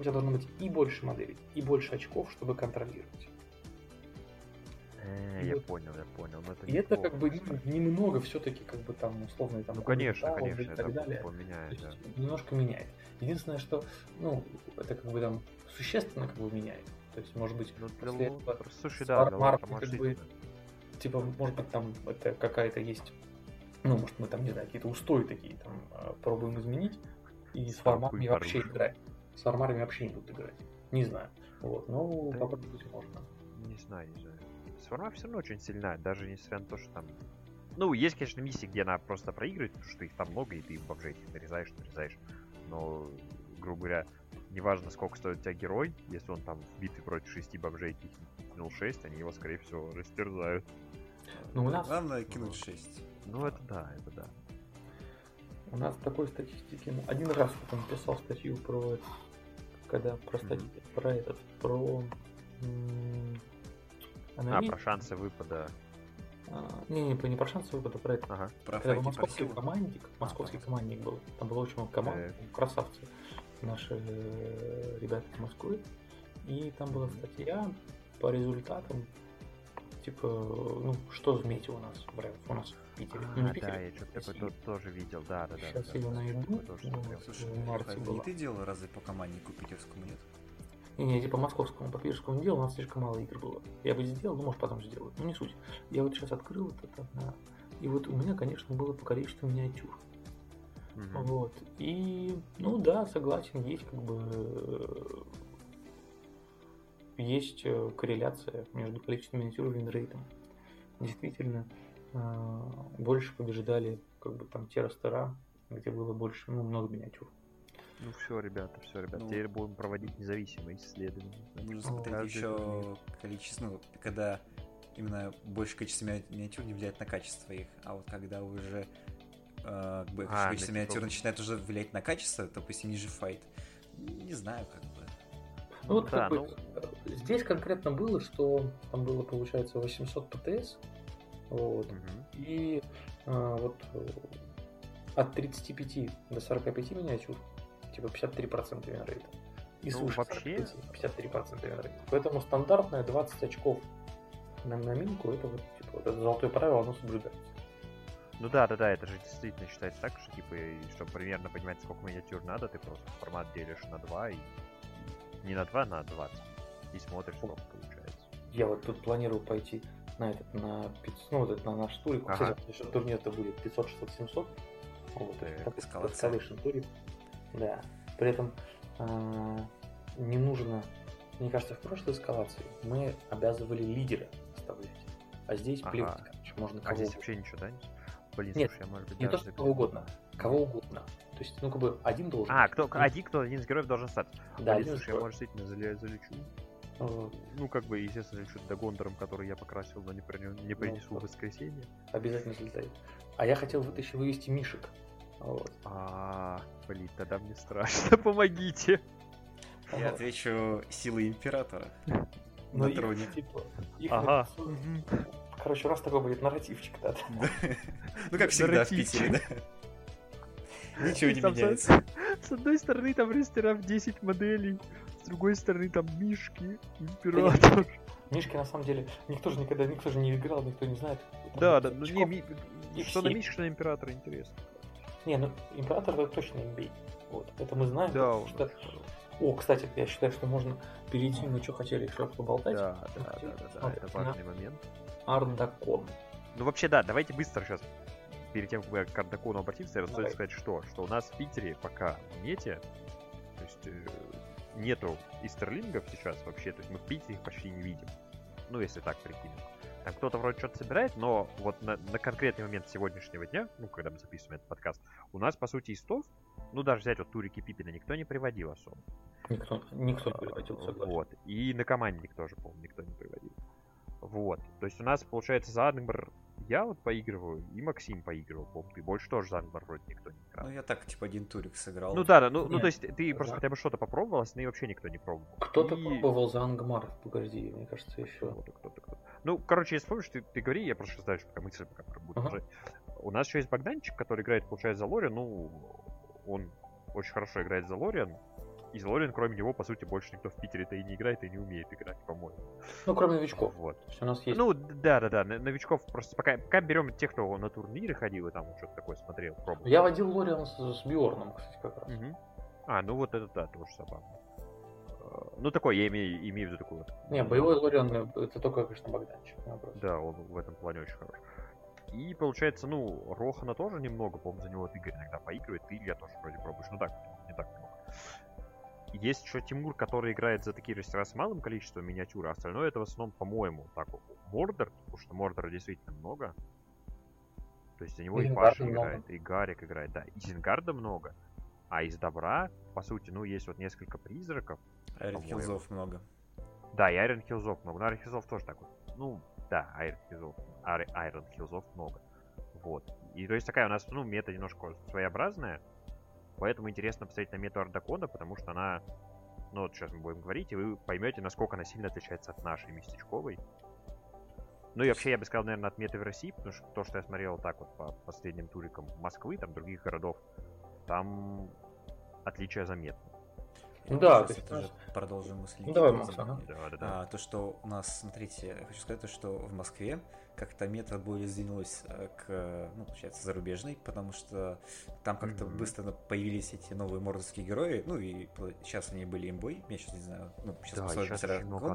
у тебя должно быть и больше моделей, и больше очков, чтобы контролировать. Э, я вот. понял, я понял. Но это и это как бы немного все-таки, как бы там условно там. Ну конечно, конечно, и так далее. Поменяет, да. Немножко меняет. Единственное, что, ну, это как бы там существенно как бы меняет. То есть, может быть, ну, после этого, слушай, да, как бы, типа, может быть, там это какая-то есть, ну, может, мы там, не знаю, какие-то устои такие там а, пробуем изменить, и с форматами вообще играть с армарами вообще не будут играть. Не знаю. Вот, но да попробовать можно. Не знаю, не знаю. Сварма все равно очень сильна, даже несмотря на то, что там... Ну, есть, конечно, миссии, где она просто проигрывает, потому что их там много, и ты их бомжей их нарезаешь, нарезаешь. Но, грубо говоря, неважно, сколько стоит у тебя герой, если он там в битве против шести бомжей кинул 6, они его, скорее всего, растерзают. Ну, у нас... Главное кинуть 6. Ну, это да, это да. У нас такой статистики, ну, один раз вот он писал статью про когда про статью, про этот, про... А, про шансы выпада. А, не, не, не про шансы выпада, про это. Ага. Про Когда московский командник, московский а, командник был, там было очень много команд, э. красавцы, наши ребята из Москвы, и там была статья по результатам, типа, ну, что в мете у нас, прям у нас Питере. А, ну, не Питере, да, я что-то такое тоже видел, да, да, да. Сейчас да, я его найду. Ну, Слушай, марте не ты делал разве по команднику питерскому, нет? Не, не, типа московскому, по питерскому не делал, у нас слишком мало игр было. Я бы сделал, ну, может, потом сделаю, ну, не суть. Я вот сейчас открыл вот это, да. и вот у меня, конечно, было по количеству миниатюр. Угу. Вот. И, ну да, согласен, есть как бы есть э, корреляция между количеством миниатюр и винрейтом. Действительно, э, больше побеждали как бы там те растера, где было больше, ну, много миниатюр. Ну все, ребята, все, ребята, ну, теперь будем проводить независимые исследования. Нужно смотреть еще количество, ну, когда именно большее количество миниатюр не влияет на качество их, а вот когда уже э, как бы, а, количество миниатюр начинает уже влиять на качество, допустим, ниже файт, не знаю, как бы. Ну вот да, как ну... бы, здесь конкретно было, что там было, получается, 800 ПТС, вот, угу. и а, вот от 35 до 45 миниатюр, типа 53% винрейта. И ну, вообще 53% винрейта. Поэтому стандартная 20 очков на, на минку, это вот, типа, вот это золотое правило, оно соблюдается. Ну да, да, да, это же действительно считается так, что типа, чтобы примерно понимать, сколько миниатюр надо, ты просто формат делишь на 2 и не на 2, на 20. И смотришь, сколько получается. Я вот тут планирую пойти на этот, на 500, ну, вот это, на наш турик. Ага. Кстати, турнир это будет 500, 600, 700. Вот, так, escalation турик. Да. При этом э, не нужно, мне кажется, в прошлой эскалации мы обязывали лидера оставлять. А здесь ага. плевать, короче, можно кого А здесь вообще ничего, да? Блин, Нет, слушай, я, может быть, не то, что кого угодно. Кого угодно. То есть, ну, как бы один должен... А, кто, один, кто, один из героев должен стать. Да, Блин, слушай, я, может, действительно зале, залечу. Uh, ну, как бы, естественно, залечу до Гондором, который я покрасил, но не, принес, не принесу ну, в воскресенье. Обязательно залетает. А я хотел вытащить, вывести Мишек. Вот. А, блин, тогда мне страшно, помогите. Я отвечу силы императора. Ну, На их, троне. типа, Ага. Короче, нас такой будет нарративчик, да. Ну, как всегда в. Питере, да? Ничего не меняется. С одной стороны там ресторан 10 моделей, с другой стороны там мишки, император. Мишки, на самом деле, никто же никогда, никто же не играл, никто не знает. Там Да, да, ну не, ми- что на мишке, что на императора интересно. Не, ну император это точно имбей. Вот, это мы знаем. Да, он что- О, кстати, я считаю, что можно перейти, мы что хотели еще поболтать. Да, да, да, да, да, это важный момент. Ардакон. Ну вообще да, давайте быстро сейчас, перед тем, как мы к Ардакону обратимся, стоит Давай. сказать, что, что у нас в Питере пока в нете, то есть э, нету истерлингов сейчас вообще, то есть мы в Питере их почти не видим. Ну, если так прикинем. Там кто-то вроде что-то собирает, но вот на, на конкретный момент сегодняшнего дня, ну, когда мы записываем этот подкаст, у нас, по сути, истов, ну, даже взять вот Турики Пипина, никто не приводил особо. Никто, никто не переводил, согласен. Вот. И на командник тоже, по-моему, никто не приводил. Вот. То есть у нас, получается, за Ангмар я вот поигрываю, и Максим поигрывал, по-моему, и больше тоже за Ангмар вроде никто не играл. Ну, я так, типа, один турик сыграл. Ну да, да, ну, ну Нет. то есть ты просто Да. хотя бы что-то попробовал, а остальные вообще никто не пробовал. Кто-то И- пробовал за Ангмар, погоди, мне кажется, еще. Кто-то, кто-то, кто-то. Ну, короче, если помнишь, ты, ты говори, я просто знаю, что пока мысль пока будет Ага. продолжать. У нас еще есть Богданчик, который играет, получается, за Лориан. Ну, он очень хорошо играет за Лориан. И за Лориан, кроме него, по сути, больше никто в Питере-то и не играет, и не умеет играть, по-моему. Ну, кроме новичков. Вот. То есть у нас есть... Ну, да, да, да. Новичков просто пока, пока берем тех, кто на турниры ходил и там что-то такое смотрел, пробовал. Я водил Лориан с, с Бьорном, кстати, как раз. Мгм. А, ну вот это да, тоже забавно. Ну, такой, я имею, имею в виду такой вот. Не, боевой Лориан э, это только, конечно, Богданчик. вопрос. Да, он в этом плане очень хорош. И получается, ну, Рохана тоже немного, по-моему, за него вот Игорь иногда поигрывает, ты, Илья, тоже вроде пробуешь. Ну так, не так много. Есть еще Тимур, который играет за такие растера с малым количеством миниатюр, а остальное это в основном, по-моему, так, Мордор, потому что Мордора действительно много. То есть за него и Изенгарда Паша много. играет, и Гарик играет, да. И Зингарда много. А из добра, по сути, ну, есть вот несколько призраков. Айрон. Хилзов много. Да, и Айрон Хилзов много. Но Айрон Хилзов тоже такой. Ну, да, Айрон Хилзов. Ай- Айрон Хилзов много. Вот. И то есть такая у нас, ну, мета немножко своеобразная. Поэтому интересно посмотреть на мету Ардакона, потому что она, ну вот сейчас мы будем говорить, и вы поймете, насколько она сильно отличается от нашей местечковой. Ну и вообще, я бы сказал, наверное, от меты в России, потому что то, что я смотрел так вот по последним турикам Москвы, там других городов, там отличия заметны. Ну да, то есть тоже у нас- продолжим мысль. Ну давай. Макс, ага. Да, да, да. А, то, что у нас, смотрите, я хочу сказать, то, что в Москве как-то мета более сдвинулась э, к, ну, получается, зарубежной, потому что там как-то Мгм. быстро появились эти новые мордовские герои, ну и сейчас они были имбой, я сейчас не знаю, ну, сейчас Да, посмотрим сейчас очень много.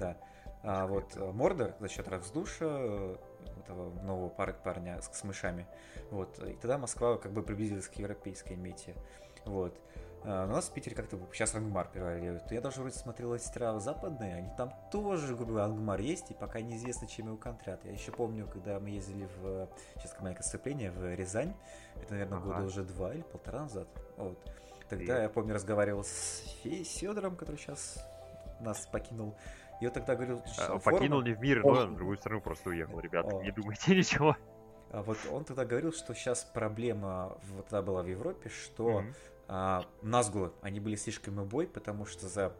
Да. А вот э, Мордор за счет Равсдуша, э, этого нового пар- парня с, с мышами, вот, и тогда Москва как бы приблизилась к европейской мете, вот. А, у нас в Питере как-то сейчас Ангмар превалирует. Я даже вроде смотрел эти западные, они там тоже, грубо говоря, Ангмар есть, и пока неизвестно, чем его контрят. Я еще помню, когда мы ездили в, сейчас маленькое отступление, в Рязань, это, наверное, Ага. года уже два или полтора назад, вот. Тогда Привет. я помню, разговаривал с Фе- Федором, который сейчас нас покинул. И он тогда говорил, А, он покинул не в мир, О. но в другую страну просто уехал, ребята. О. Не думайте ничего. а вот он тогда говорил, что сейчас проблема вот тогда была в Европе, что Мгм. А, Назгулы, они были слишком бой, потому что за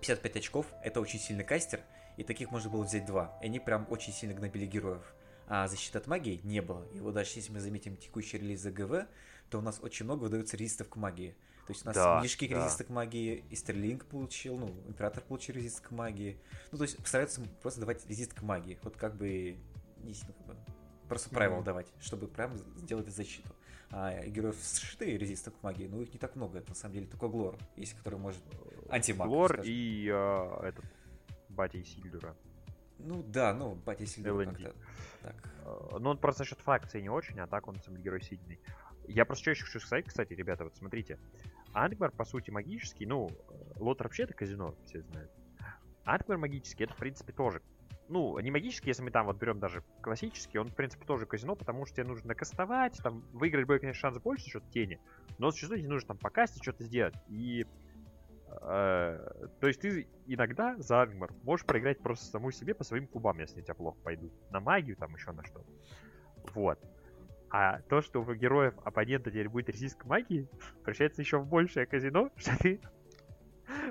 55 очков это очень сильный кастер, и таких можно было взять два. И они прям очень сильно гнобили героев. А защиты от магии не было. И вот даже если мы заметим текущий релиз ЗГВ, то у нас очень много выдается резистов к магии. То есть у нас Да, Мишки да. резисты к магии, и Стерлинг получил, ну, Император получил резист к магии. Ну, то есть постараются просто давать резист к магии. Вот как бы, не сильно как бы, просто правила Мгм. давать, чтобы прям сделать защиту. А героев с шитой резистом к магии, ну их не так много. Это на самом деле только Глор, есть, который может антимаг. Глор скажем. и а, этот батя Исильдура. Ну да, ну, Батя Сильдер LND. как-то так. А, Ну, он просто за счет фракции не очень, а так он сам герой сильный. Я просто что еще хочу сказать, кстати, ребята, вот смотрите. Ангмар, по сути, магический, ну, э, Лотер вообще это казино, все знают. Ангмар магический, это, в принципе, тоже ну, не магический, если мы там вот берем даже классический, он, в принципе, тоже казино, потому что тебе нужно накастовать, там, выиграть будет, конечно, шанс больше счет тени, но зачастую тебе нужно там покастить, что-то сделать. И, э, то есть ты иногда за Ангмар можешь проиграть просто саму себе по своим кубам, если у тебя плохо пойдут. На магию, там, еще на что-то. Вот. А то, что у героев оппонента теперь будет резист магии, превращается еще в большее казино, что ты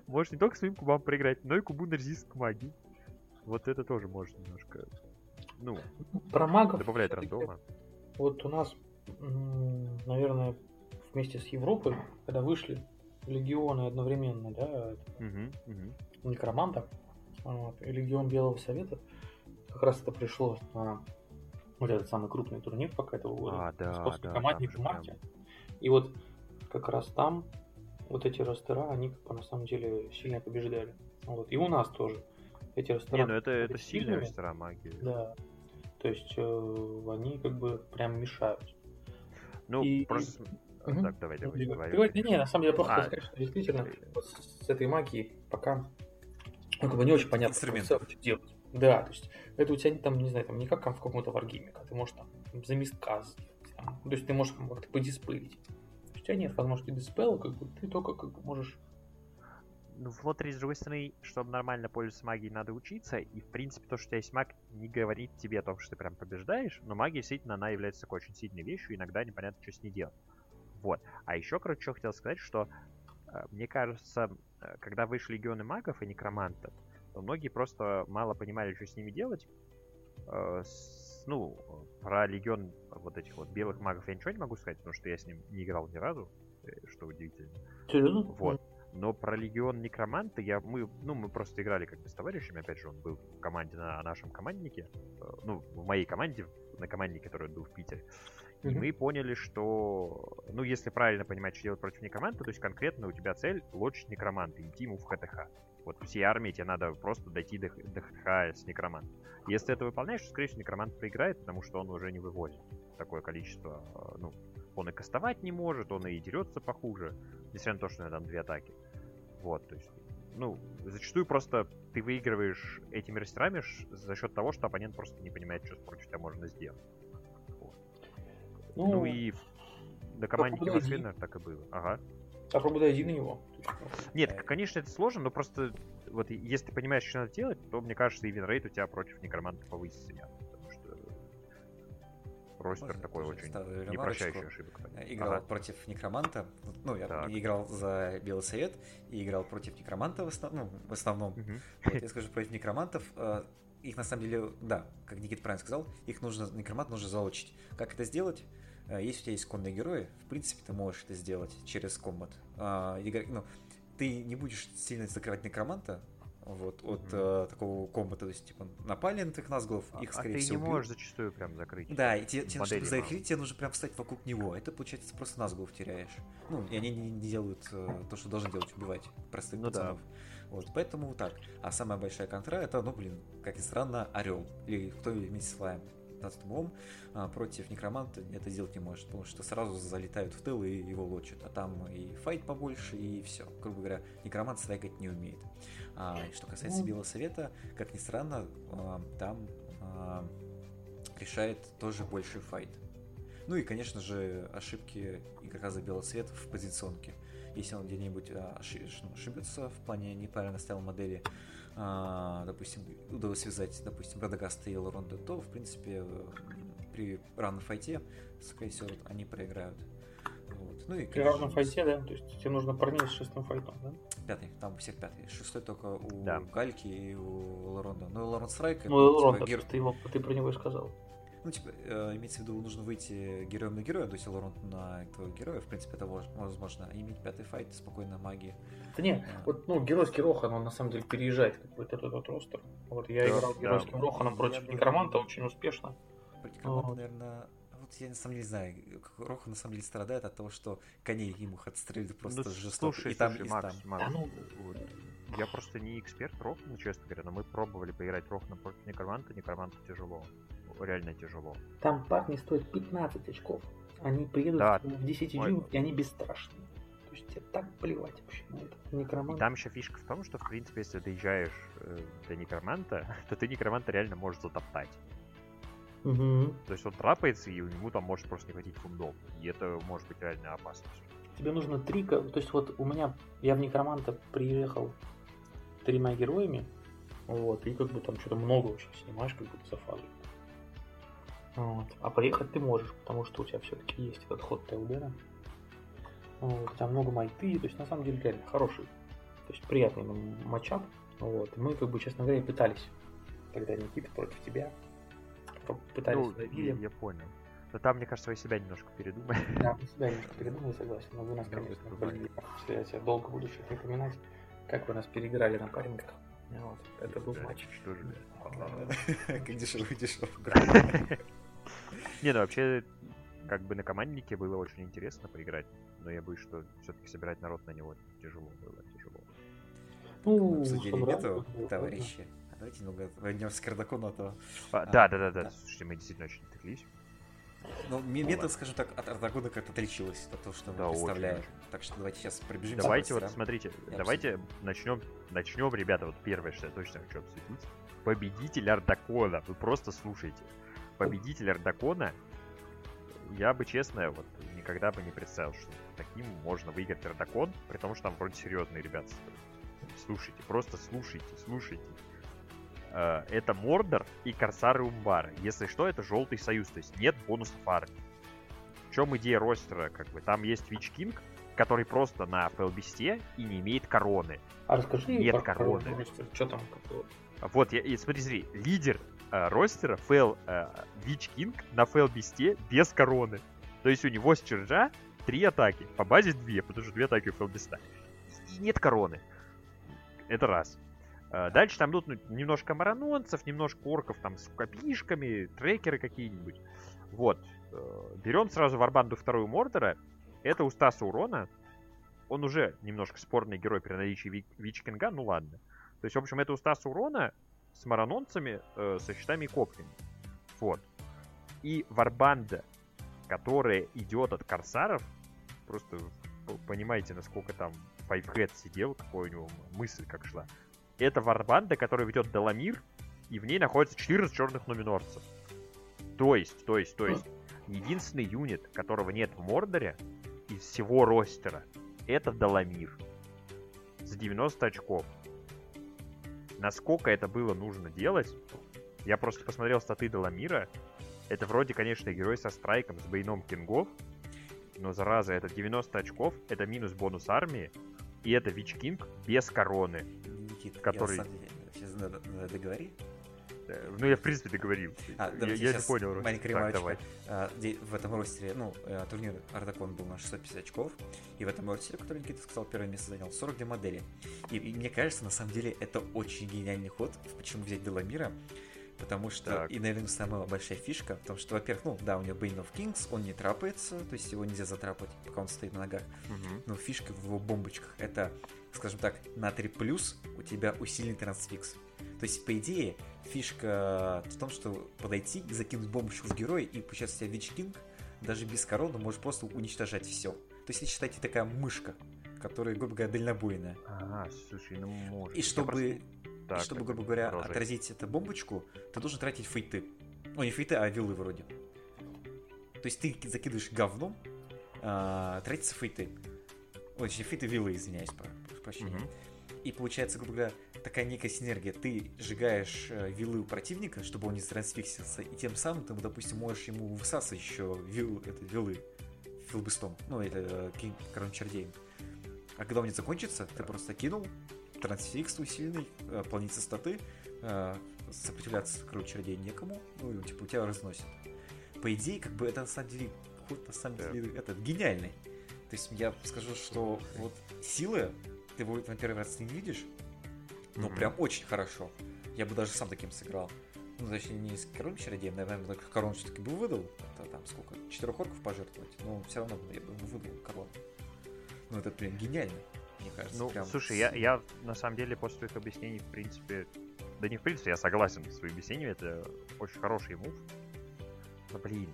можешь не только своим кубам проиграть, но и кубу на резист магии. Вот это тоже может немножко, ну, Про магов добавляет всё-таки рандома. Вот у нас, наверное, вместе с Европой, когда вышли легионы одновременно, да, Мгм, мгм. некроманта вот, и легион Белого Совета, как раз это пришло на вот этот самый крупный турнир пока этого года. А, да, Московский да, командник в же прям- марте. И вот как раз там вот эти ростера, они как бы на самом деле сильно побеждали. Вот. И у нас тоже. Эти ростера Не, ну это, это сильные мастера магии. Да. То есть э, они как бы прям мешают. Ну, И- просто... Мгм. Так, давай, давай, давай. Давай, да не, на самом деле я просто А. хочу сказать, что действительно вот с этой магией пока ну, как бы не очень понятно, это делать. Да, то есть это у тебя там, не знаю, там не как там в каком-то варгейме, когда ты можешь там за мистка сделать, там, то есть ты можешь там как-то подиспелить. У тебя нет возможности диспела, как бы ты только как бы можешь Ну, в лотере, с другой стороны, чтобы нормально пользоваться магией, надо учиться. И, в принципе, то, что у тебя есть маг, не говорит тебе о том, что ты прям побеждаешь. Но магия, действительно, она является такой очень сильной вещью. Иногда непонятно, что с ней делать. Вот. А еще, короче, что хотел сказать, что э, мне кажется, э, когда вышли легионы магов и некромантов, то многие просто мало понимали, что с ними делать. Э, ну, про легион вот этих вот белых магов я ничего не могу сказать, потому что я с ним не играл ни разу, что удивительно. Серьезно? Вот. Но про Легион Некроманта я, мы, ну, мы просто играли как-то с товарищами, опять же, он был в команде на нашем команднике, э, ну, в моей команде, на команде, который был в Питере. И Мгм. мы поняли, что, ну, если правильно понимать, что делать против некроманта, то есть конкретно у тебя цель лочить некроманта, идти ему в ХТХ. Вот всей армии тебе надо просто дойти до, до ХТХ с некромантом. Если ты это выполняешь, то, скорее всего, некромант проиграет, потому что он уже не вывозит такое количество, э, ну, он и кастовать не может, он и дерется похуже, несмотря на то, что у него там две атаки. Вот, то есть, ну, зачастую просто ты выигрываешь этими ростерами за счет того, что оппонент просто не понимает, что против тебя можно сделать. Вот. Ну, Ну, и команде попробуй Москвы, наверное, так и было. Ага. попробуй дойди на него. Нет, конечно, это сложно, но просто вот если ты понимаешь, что надо делать, то, мне кажется, и winrate у тебя против некроманта повысится ростер Можно такой очень ставлю не ремарочку? прощающий ошибок. Э, Играл Ага. против Некроманта. Ну, я Так. играл за Белый Совет и играл против Некроманта в, основ- ну, в основном. Мгм. Вот, я скажу против Некромантов. э, Их на самом деле, да, как Никита правильно сказал, их нужно, Некромант нужно заучить. Как это сделать? Э, Если у тебя есть конные герои, в принципе, ты можешь это сделать через комбат. А, ну, ты не будешь сильно закрывать Некроманта, вот, от Мгм. э, такого комбата, то есть, типа, напали на твоих назгулов, их, а скорее ты всего, не убьют. можешь зачастую прям закрыть. Да, и тебе, тебе чтобы закрыть, тебе нужно прям встать вокруг него. Это, получается, просто назгулов теряешь. Ну, и они не, не делают э, то, что должны делать, убивать простых Ну да. пацанов. Вот, поэтому так. А самая большая контра это, ну, блин, как ни странно, Орел. Или кто вместе с Лаем. 15 умом а, против некроманта это сделать не может, потому что сразу залетают в тыл и его лочат. А там и файт побольше, и все. Грубо говоря, некромант страйкать не умеет. А, что касается Ну. Белого Совета, как ни странно, а, там а, решает тоже больший файт. Ну и, конечно же, ошибки игрока за белый свет в позиционке. Если он где-нибудь ну, ошибется в плане неправильно ставил модели, допустим, удалось связать, допустим, Радагаста и Элронда, то, в принципе, э, при равном файте, скорее всего, они проиграют. Вот. Ну и, При конечно, равном файте, да? То есть тебе нужно парней с шестым файтом, да? Пятый, там у всех пятый. Шестой только у Да. Гальки и у Лоронда. Ну, Лорон Страйк, Ну, это, Элрон, типа, гер- ты, его, ты про него и сказал. Ну, типа, э, имеется в виду, нужно выйти героем на героя, то есть Лорон на этого героя, в принципе, это возможно. Иметь пятый файт спокойно магии. Да не, А. вот, ну, геройский Рохан, он на самом деле переезжает какой-то этот, этот ростер. Вот я Да, играл да. геройским Роханом Я против бы- Некроманта очень успешно. Против команды, Вот. наверное, вот я на самом деле не знаю, Роха на самом деле страдает от того, что коней ему отстреливают просто Ну, жестоко. Слушай, и там, слушай, и Макс, там. Макс, Да ну. вот, я просто не эксперт Рохна, честно говоря, но мы пробовали поиграть Рохна против Некроманта, Некроманту тяжело. Реально тяжело. Там парни стоят 15 очков. Они приедут Да. в 10 Ой. дюймов, и они бесстрашные. То есть тебе так плевать вообще на это. И Некромант. там еще фишка в том, что, в принципе, если доезжаешь э, до Некроманта, то ты Некроманта реально можешь затоптать. Мгм. То есть он трапается, и ему там может просто не хватить фундов. И это может быть реально опасностью. Тебе нужно три... То есть вот у меня... Я в Некроманта приехал тремя героями. Вот, и как бы там что-то много очень снимаешь, как бы за фазу. Вот. А поехать ты можешь, потому что у тебя все-таки есть этот ход ТЛД. Вот, там много майты, то есть на самом деле реально хороший То есть приятный матчап. Вот. Мы, как бы, честно говоря, пытались тогда Никита против тебя. Пытались ну, я, я понял. Но там, мне кажется, вы себя немножко передумали. Да, мы себя немножко передумали, согласен. Но вы нас, конечно, были, если я тебя долго буду сейчас напоминать, как вы нас переиграли на парингах. Вот, это был матч. Что же? Как дешево, дешево. Не, ну вообще, как бы на команднике было очень интересно поиграть, но я боюсь, что все-таки собирать народ на него тяжело было, тяжело. Ну, обсудили мету, товарищи. Давайте немного вернемся к Кардакону, а то... А, да, да, да, да. Слушайте, мы действительно очень отвлеклись. Ну, мета, скажем так, от Ардагона как-то отличилась от того, что мы да, представляем. Очень. Так что давайте сейчас пробежимся. Давайте вот, смотрите, Я давайте начнем, начнем, ребята, вот первое, что я точно хочу обсудить. Победитель Ардакона, вы просто слушайте. Победитель Ардакона, я бы, честно, вот никогда бы не представил, что таким можно выиграть Ардакон, при том, что там вроде серьезные ребята. Слушайте, просто слушайте, слушайте. Э, это Мордор и Корсары Умбара. Если что, это Желтый Союз, то есть нет бонусов армии. В чем идея ростера? Как бы там есть Witch King, который просто на fell beast е и не имеет короны. А расскажи Нет про короны. Что там? Вот, я, и смотри, смотри, лидер э, ростера Fell э, Witch King на fell beast е без короны. То есть у него с charge а три атаки, по базе две, потому что две атаки у fell beast а. И, и нет короны. Это раз. Э, дальше там идут ну, немножко маранонцев, немножко орков там с копишками, трекеры какие-нибудь. Вот. Э, Берем сразу варбанду вторую Мордора. Это у Стаса урона. Он уже немножко спорный герой при наличии Вичкинга, ну ладно. То есть, в общем, это у Стаса урона с маранонцами, э, со щитами и копьями. Вот. И варбанда, которая идет от корсаров, просто понимаете, насколько там Файвхед сидел, какой у него мысль как шла это варбанда, которая ведет Деламир, и в ней находится 14 черных нуминорцев. То есть, то есть, то есть, единственный юнит, которого нет в Мордоре из всего ростера, это Деламир. За 90 очков. Насколько это было нужно делать, я просто посмотрел статы Деламира. Это вроде, конечно, герой со страйком, с Бейном Кингов, но зараза, это 90 очков, это минус бонус армии, и это Вич Кинг без короны. Никит, который... Я, сейчас надо, надо договори. Ну, я, в принципе, договорил. А, я, я же понял. Маленькая так, давай. А, в этом ростере, ну, э, турнир Ардакон был на 650 очков, и в этом ростере, который Никита сказал, первое место занял 42 модели. И, и мне кажется, на самом деле, это очень гениальный ход, почему взять Деламира, потому что, так. и, наверное, самая большая фишка, потому что, во-первых, ну, да, у него Bane of Kings, он не трапается, то есть его нельзя затрапать, пока он стоит на ногах, угу. но фишка в его бомбочках, это скажем так, на 3 плюс у тебя усиленный трансфикс. То есть, по идее, фишка в том, что подойти закинуть бомбочку в героя и получается себя Вич Кинг даже без короны можешь просто уничтожать все. То есть, если считайте такая мышка, которая, грубо говоря, дальнобойная. Ага, слушай, ну может. И чтобы, просто... так, и чтобы грубо говоря, продолжай. отразить эту бомбочку, ты должен тратить фейты. Ну, не фейты, а вилы вроде. То есть ты закидываешь говном, а, тратятся фейты. Ой, фейты вилы, извиняюсь, прощения. Угу. И получается, грубо говоря, такая некая синергия. Ты сжигаешь э, вилы у противника, чтобы он не трансфиксился, и тем самым ты, допустим, можешь ему высасывать еще вил, это, вилы филбестом. Ну, это корон чердеем. А когда он не закончится, ты просто кинул, трансфикс усиленный, э, полнится статы, э, сопротивляться королю чердей некому, ну, и, типа, у тебя разносит. По идее, как бы это на самом деле ход на самом деле этот гениальный. То есть я скажу, что вот силы ты его на первый раз не видишь, но mm-hmm. прям очень хорошо. Я бы даже сам таким сыграл. Ну, точнее, не с королем чародеем, наверное, корону все-таки бы выдал. Это там сколько? Четырех орков пожертвовать. Но все равно я бы выдал корону. Ну, это прям гениально, мне кажется. Ну, прям слушай, я, я на самом деле после твоих объяснений, в принципе, да не в принципе, я согласен с своими объяснениями, это очень хороший мув. Но, блин,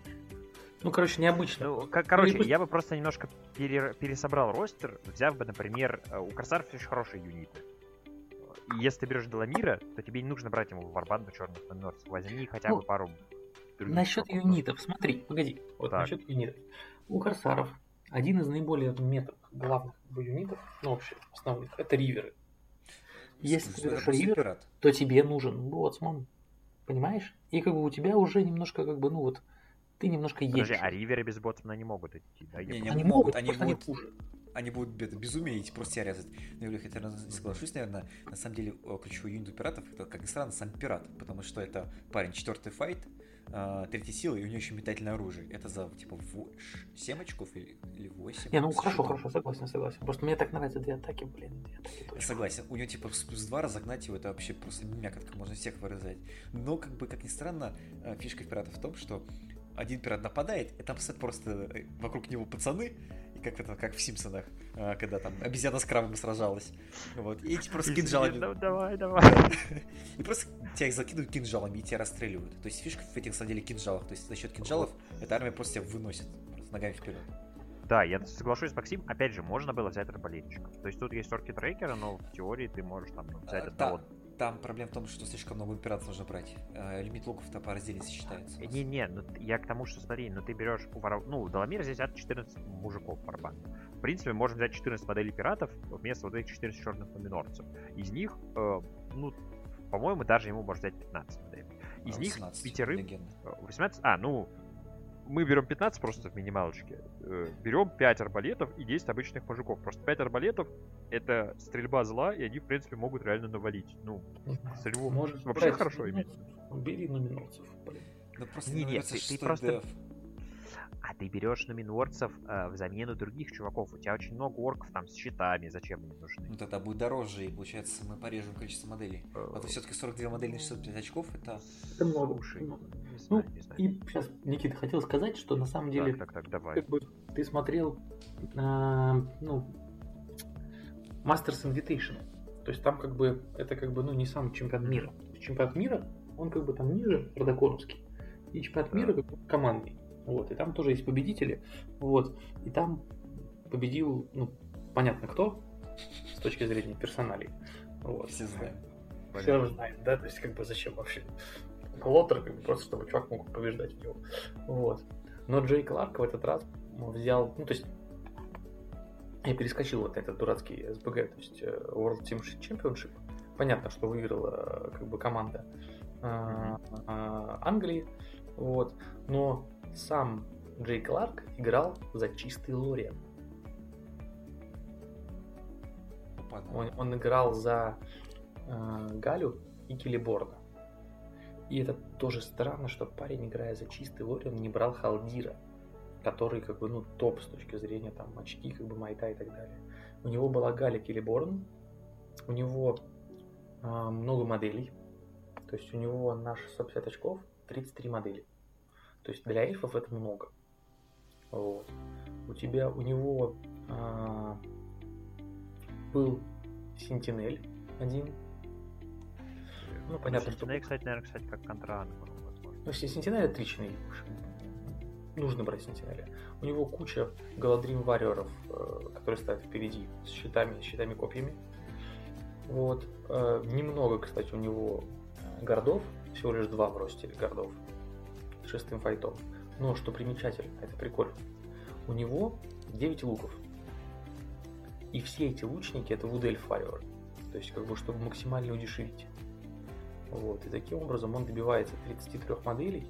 ну, короче, необычно. Ну, короче, Необычно. я бы просто немножко пере, пересобрал ростер, взяв бы, например, э, у Корсаров очень хорошие юниты. И если ты берешь Деламира, то тебе не нужно брать ему варбанду черных номерцев. Возьми хотя бы ну, пару Насчет юнитов, смотри, погоди. Вот так. насчет юнитов. У Корсаров один из наиболее метод главных юнитов, ну вообще основных, это риверы. Если ты берешь ривер, то тебе нужен боцман. Понимаешь? И как бы у тебя уже немножко как бы, ну вот, ты немножко едешь. Подожди, а риверы без ботсмана не могут идти, да? Не, не, они могут, они будут... Они, они будут это, безумие идти, просто тебя резать. Но я хотя не соглашусь, наверное, на самом деле ключевой юнит у пиратов, это, как ни странно, сам пират, потому что это парень четвертый файт, э, третьей силы, и у него еще метательное оружие. Это за, типа, 7 очков или, или 8. Не, ну хорошо, хорошо, согласен, согласен. Просто мне так нравятся две атаки, блин, две атаки точно. Согласен. У него, типа, с 2 разогнать его, это вообще просто мякотка, можно всех вырезать. Но, как бы, как ни странно, э, фишка пиратов в том, что один пират нападает, и там стоят просто э, вокруг него пацаны, и как это, как в Симпсонах, э, когда там обезьяна с крабом сражалась. Вот. И эти просто кинжалами... Давай, давай. И просто тебя их закидывают кинжалами и тебя расстреливают. То есть фишка в этих, на самом деле, кинжалах. То есть за счет кинжалов эта армия просто тебя выносит просто ногами вперед. Да, я соглашусь с Максим. Опять же, можно было взять арбалетчиков. То есть тут есть орки трекера, но в теории ты можешь там ну, взять А, одного. Там проблема в том, что слишком много императоров нужно брать. Э, Лимит луков-то по разделе считается. Не-не, ну я к тому, что смотри, ну ты берешь у воров... Ну, Даламир здесь от 14 мужиков барабан. В принципе, можно взять 14 моделей пиратов вместо вот этих 14 черных номинорцев. Из них, э, ну, по-моему, даже ему можно взять 15 моделей. Из А, них 18, пятерым легенда. Э, 18? А, ну, мы берем 15 просто в минималочке. Э, Берем 5 арбалетов и 10 обычных мужиков. Просто 5 арбалетов это стрельба зла, и они, в принципе, могут реально навалить. Ну, стрельбу Можешь вообще брать хорошо иметь. Бери номинорцев, блин. Ну просто Не, нравится, ты- ты просто- деф. А ты берешь номинорцев э, в замену других чуваков. У тебя очень много орков там с щитами, зачем они нужны? Ну тогда будет дороже, и получается мы порежем количество моделей. Э, А то все-таки 42 модели на 605 очков, это... Это много. Слушай, много. не Ну, знаю, не знаю. и сейчас, Никита, хотел сказать, что на самом деле, Так, так, так, давай. как бы ты смотрел, а, ну, Masters Invitation. То есть там как бы, это как бы, ну, не самый чемпионат мира. Чемпионат мира, он как бы там ниже, Родоконовский. И чемпионат Да. мира как бы командный. Вот, и там тоже есть победители. Вот, и там победил, ну, понятно кто, с точки зрения персоналей. Вот. Все знаем. Все знает, да, то есть как бы зачем вообще Лотер, как бы просто чтобы чувак мог побеждать в него. Вот. Но Джей Кларк в этот раз взял, ну то есть я перескочил вот на этот дурацкий СБГ, то есть э, World Team Championship. Понятно, что выиграла э, как бы команда э, э, Англии, вот. Но сам Джей Кларк играл за чистый Лориан. Он, он играл за э, Галю и Келеборна. И это тоже странно, что парень, играя за чистый Лориан, не брал Халдира, который как бы, ну, топ с точки зрения там очки, как бы майта и так далее. У него была Галя Келеборн, у него э, много моделей, то есть у него на 650 очков 33 модели. То есть для эльфов это много. Вот. У тебя, у него а, был Сентинель один. Ну, понятно, что- Sentinel, кстати, наверное, кстати, как возможно. Ну, Сен- Сентинель отличный. Нужно брать Сентинеля. У него куча Галадрим варьеров, э, которые стоят впереди с щитами, с щитами копьями. Вот. Э, Немного, кстати, у него гордов, всего лишь два в росте гордов с шестым файтом. Но что примечательно, это прикольно. У него 9 луков. И все эти лучники это Elf Warrior. То есть, как бы, чтобы максимально удешевить. Вот. И таким образом он добивается 33 моделей.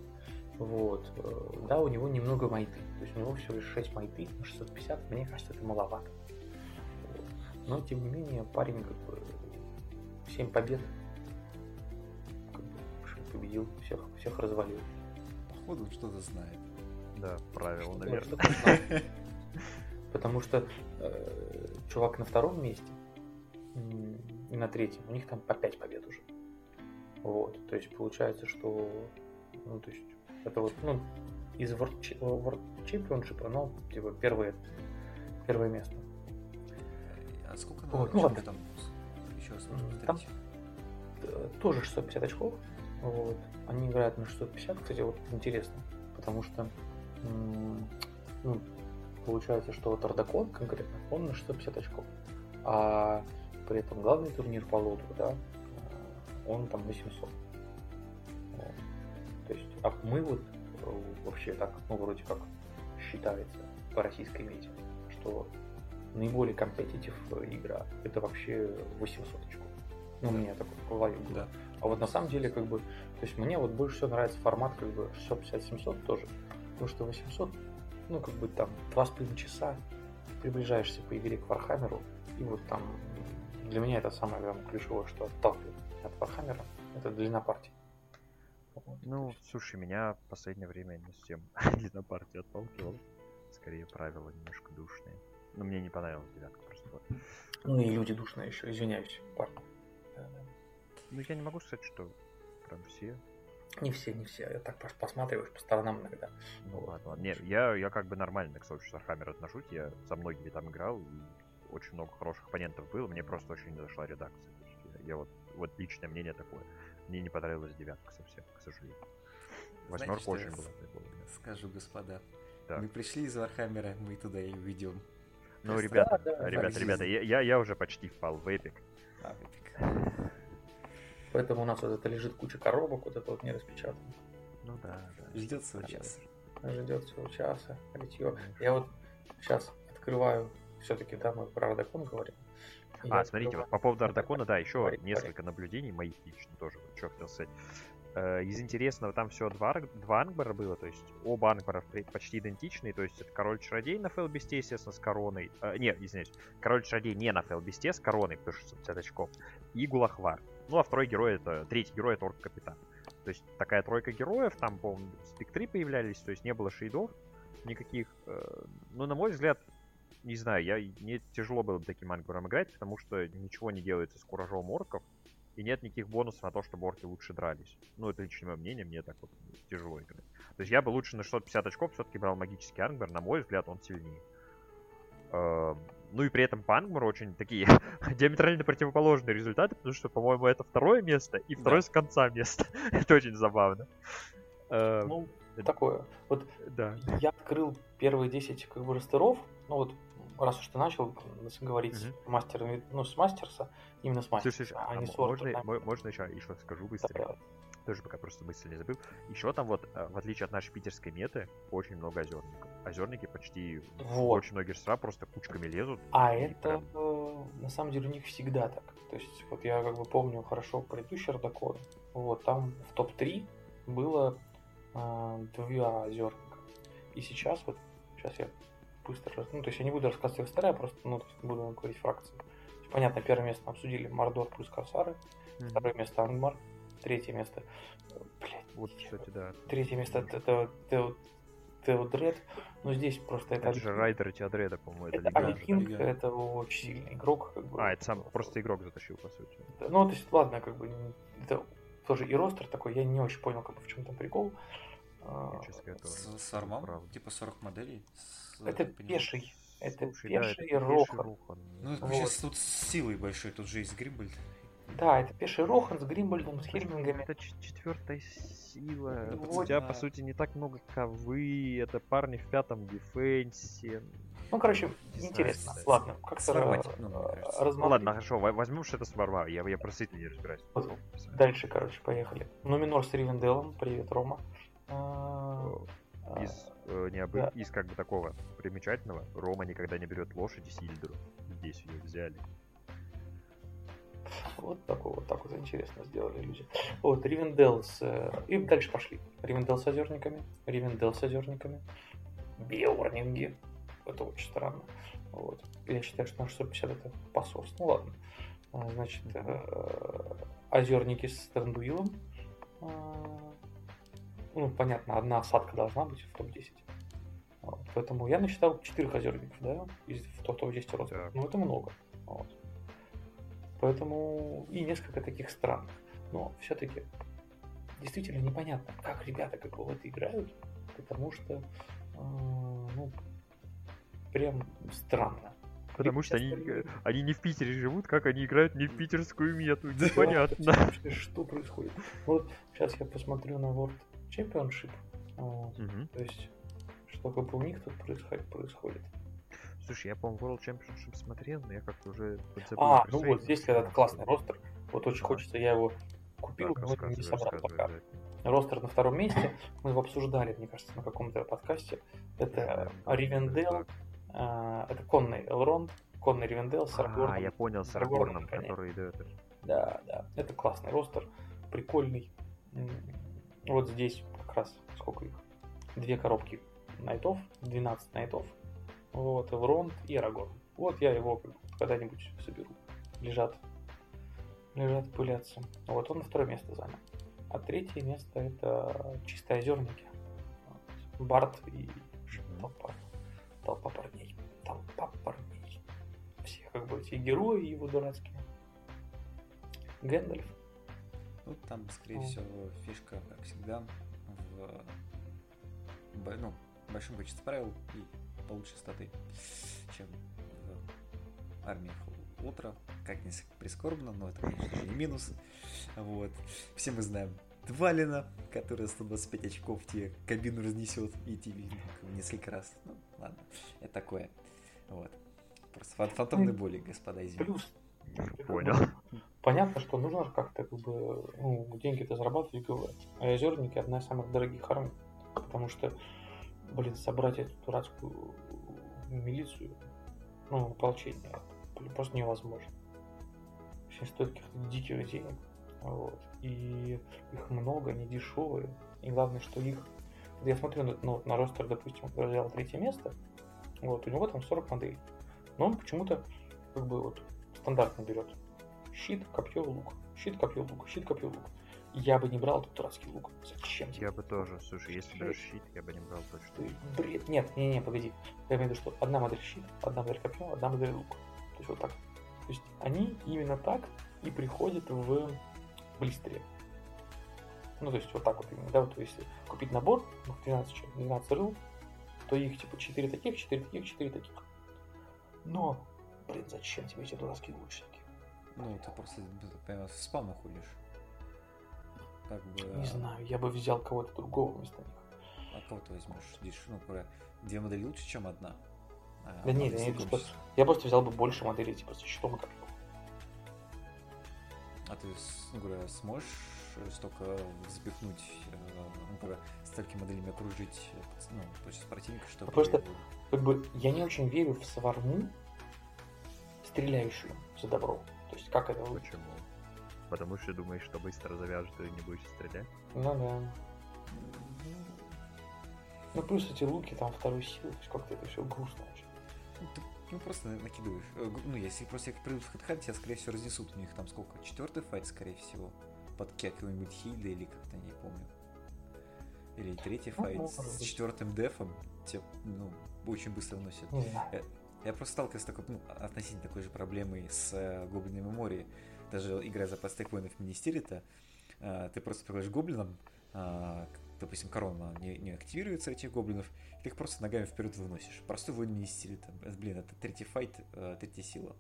Вот. Э, Да, у него немного майты. То есть у него всего лишь 6 майты на 650. Мне кажется, это маловато. Вот. Но, тем не менее, парень как бы 7 побед. Как бы, победил, всех, всех развалил. Походу он что-то знает. Да, правило, Что-то- наверное. Потому что э, чувак на втором месте и на третьем, у них там по 5 побед уже. Вот. То есть получается, что ну, то есть, это вот, ну, из World, World Championship, оно типа первое, первое место. А сколько Вот, на ну очков ладно. там? Еще раз там- Тоже 650 очков. Вот. Они играют на 650, кстати, вот интересно. Потому что ну, получается, что вот Ардакон конкретно, он на 650 очков. А при этом главный турнир по лоту, да, э, он там 800. Вот. То есть, а мы вот э, вообще так, ну, вроде как считается по российской мете, что наиболее компетитив игра это вообще 800 очков. Ну, у меня такое в голове было. Да. А вот на самом деле, как бы, то есть мне вот больше всего нравится формат, как бы, 650-700 тоже. Потому что 800, ну, как бы там, два с половиной часа, приближаешься по игре к Warhammer у, и вот там для меня это самое главное ключевое, что отталкивает от Warhammer а, это длина партии. Вот. Ну, слушай, меня в последнее время не совсем длина партии отталкивала. Скорее правила немножко душные. Но мне не понравилась девятка просто. Ну и люди душные еще, извиняюсь, парни. Ну я не могу сказать, что прям все. Не все, не все. Я так посматриваешь по сторонам иногда. Ну ладно, ладно. Не, я, я как бы нормально к сообществу Хаммер отношусь. Я со многими там играл, и очень много хороших оппонентов было. Мне просто очень не зашла редакция. Я, я вот, вот личное мнение такое. Мне не понравилась девятка совсем, к сожалению. Восьмерка Знаете, очень была прикольная. Скажу, господа. Так. Мы пришли из Warhammer а, мы туда и уйдем. Ну, Просто- ребята, Да, да, ребята, ребята, я, я, я уже почти впал в эпик. А, эпик. Поэтому у нас вот это лежит куча коробок, вот это вот не распечатано. Ну да, да. Ждет свой час. Ждет своего часа, литье. Я вот сейчас открываю, все-таки, да, мы про Ардакон говорим. Я А, смотрите, открываю- вот по поводу Ардакона, да, еще Говори, несколько наблюдений моих лично тоже, вот что хотел сказать. Из интересного там всего два, два ангбара было, то есть оба ангбара почти идентичные, то есть это король-чародей на fell beast е, естественно, с короной. Э, не, извиняюсь, король-чародей не на fell beast е, с короной, потому что 50 очков. И Гулахвар. Ну, а второй герой это, третий герой это орк-капитан. То есть такая тройка героев, там, по-моему, спектры появлялись, то есть не было shade ов никаких. Э, Ну, на мой взгляд, не знаю, я, мне тяжело было бы таким ангбаром играть, потому что ничего не делается с куражом орков, и нет никаких бонусов на то, чтобы орки лучше дрались. Ну, это личное мое мнение, мне так вот тяжело играть. То есть я бы лучше на 650 очков все-таки брал магический ангбар, на мой взгляд, он сильнее. Ну и при этом по ангмару очень такие диаметрально противоположные результаты, потому что, по-моему, это второе место и второе с конца место. это очень забавно. Э, Ну, такое. Вот Да. я открыл первые 10 как бы растеров, ну вот раз уж ты начал говорить с мастерами, ну с мастерса, именно с мастерса, Слушай, а а не с орка, можно, да. мо- можно еще, еще скажу Да, быстрее? давай. Тоже пока просто мысль не забыл. Еще там вот, э, в отличие от нашей питерской меты, очень много озерников. Озерники почти Вот. очень многие рестораны просто кучками лезут. А это прям- э, на самом деле у них всегда так. То есть вот я как бы помню хорошо предыдущий Рудакон, вот там в топ-3 было э, два озерника. И сейчас вот, сейчас я быстро, ну то есть я не буду рассказывать старая, просто ну, буду говорить фракции. Понятно, первое место обсудили Мордор плюс Корсары, Мгм. второе место Ангмар, третье место, блядь, Вот, кстати, да. третье место это, это, это Теодред, но здесь просто это, Это же Райдер Теодреда, по-моему, это это легенда. Кинг, это очень сильный игрок. Как бы. А, это сам просто игрок затащил, по сути. Ну, то есть, ладно, как бы, это тоже и ростер такой, я не очень понял, как бы, в чем там прикол. А, С, с армом, правда. типа 40 моделей. с- Это пеший, это Слушай, да, пеший это Рохан. Рохан. Ну, это Вот. сейчас тут с силой большой, тут же есть Гримбольд. Да, это пеший Рохан с Гримбольдом, с Хельмингами. Это четвертая сила. Ну, У вот, тебя, да. по сути, не так много ковы. Это парни в пятом дефенсе. Ну, короче, Не знаю, интересно. кстати. Ладно, как-то Сформатить, э, ну, кажется. Ну ладно, хорошо, во- возьмем, что это Сварвар. Я, я просто не разбираюсь. Вот. Дальше, короче, поехали. Нуминор с Ривенделом. Привет, Рома. А, а, Из, э, необы- да. из как бы такого примечательного, Рома никогда не берет лошади Сильдру. Здесь ее взяли. Вот такой вот так вот интересно сделали люди. Вот, Ривендел с... э, И дальше пошли. Ривендел с озерниками, Ривендел с озерниками, Биорнинги. Это очень странно. Вот. Я считаю, что на 650 это посос. Ну ладно. А, Значит, э, озерники с Трандуилом. А, Ну, понятно, одна осадка должна быть в топ-10. Вот. Поэтому я насчитал 4 озерников, да, из в топ-10 роста. Так. Ну, это много. Вот. Поэтому и несколько таких странных. Но все-таки действительно непонятно, как ребята как бы в это играют, потому что э, ну, прям странно. Потому что они, они не в Питере живут, как они играют не в питерскую мету. Да. Непонятно. Вообще, Что происходит? Вот сейчас я посмотрю на World Championship. вот, Мгм. То есть, что как бы у них тут происходит. происходит. Слушай, я, по-моему, World Championship смотрел, но я как-то уже подзабыл А, ну вот здесь этот классный ростер. Вот очень Да. хочется, я его купил, Так, но не собрал пока. Ростер на втором месте. Мы его обсуждали, мне кажется, на каком-то подкасте. Это Да, Ривендел, так. а, это конный Элронд, конный Ривендел с А, я понял, с конечно. который идет. Да, да, это классный ростер, прикольный. Вот здесь как раз сколько их? Две коробки найтов, 12 найтов. Вот, Эвронт и Арагорн. Вот я его когда-нибудь соберу. Лежат, лежат, пылятся. Вот он второе место занял. А третье место это чистые озерники. Барт и толпа. Толпа парней. Толпа парней. Все как бы эти герои его дурацкие. Гэндальф. Ну, там, скорее Ну. всего, фишка, как всегда, в ну, большом количестве правил и получше статы, чем в армии утра. Как не прискорбно, но это, конечно же, не минус. Вот. Все мы знаем Двалина, который 125 очков тебе кабину разнесет и тебе ну, несколько раз. Ну, ладно, это такое. Вот. Просто фан- фантомные боли, господа, извините. Плюс. Понял. Понятно, что нужно же как-то как бы, ну, деньги-то зарабатывать ГВ. А озерники одна из самых дорогих армий. Потому что, блин, собрать эту дурацкую милицию, ну, ополчение, просто невозможно. Вообще стоит каких-то диких денег. Вот. И их много, они дешевые. И главное, что их... Я смотрю на, ну, на ростер, допустим, который взял третье место, вот, у него там 40 моделей. Но он почему-то как бы вот стандартно берет. Щит, копье, лук. Щит, копье, лук. Щит, копье, лук. Я бы не брал этот дурацкий лук. Зачем тебе? Я бы тоже, слушай, если берешь щит, я бы не брал точно. Ты бред. Нет, не, не, погоди. Я имею в виду, что одна модель щит, одна модель копье, одна модель лук. То есть вот так. То есть они именно так и приходят в блистере. Ну, то есть вот так вот именно, да, вот если купить набор, ну, 12, чё, 12 рыл, то их типа 4 таких, 4 таких, 4 таких. Но, блин, зачем тебе эти дурацкие лучники? Ну, ты просто прямо в спам уходишь. Как бы... Не знаю, я бы взял кого-то другого вместо них. А кого ты возьмешь? Здесь, ну, две модели лучше, чем одна. А, Да нет, одна я что я просто взял бы больше моделей, типа, со щитом и копьем. А ты, с- ну, говоря, сможешь э, столько запихнуть, э, ну, столькими моделями окружить, э, ну, то есть противника, чтобы... Просто- Как бы я не очень верю в сварму, стреляющую за добро. То есть как это? Почему? Потому что думаешь, что быстро завяжет и не будешь стрелять? Ну да. Ну плюс эти луки там то есть как-то это все грустно очень. Ну, ты, ну, просто на- накидываешь. Э, Ну, если просто их придут в хэдхант, тебя, скорее всего, разнесут. У них там сколько? Четвертый файт, скорее всего. Под какой-нибудь Хильда или как-то, не помню. Или третий Ну, файт с быть. четвертым дефом. Тебя, ну, очень быстро носят. Не знаю. Я просто сталкивался с такой, ну, относительно такой же проблемой с э, гоблинами море. Даже играя за простых воинов министерита, э, ты просто приходишь к гоблинам, э, допустим, корона не, не активируется этих гоблинов, и ты их просто ногами вперед выносишь. Простой воин министерита. Э, Блин, это третий файт, третья сила.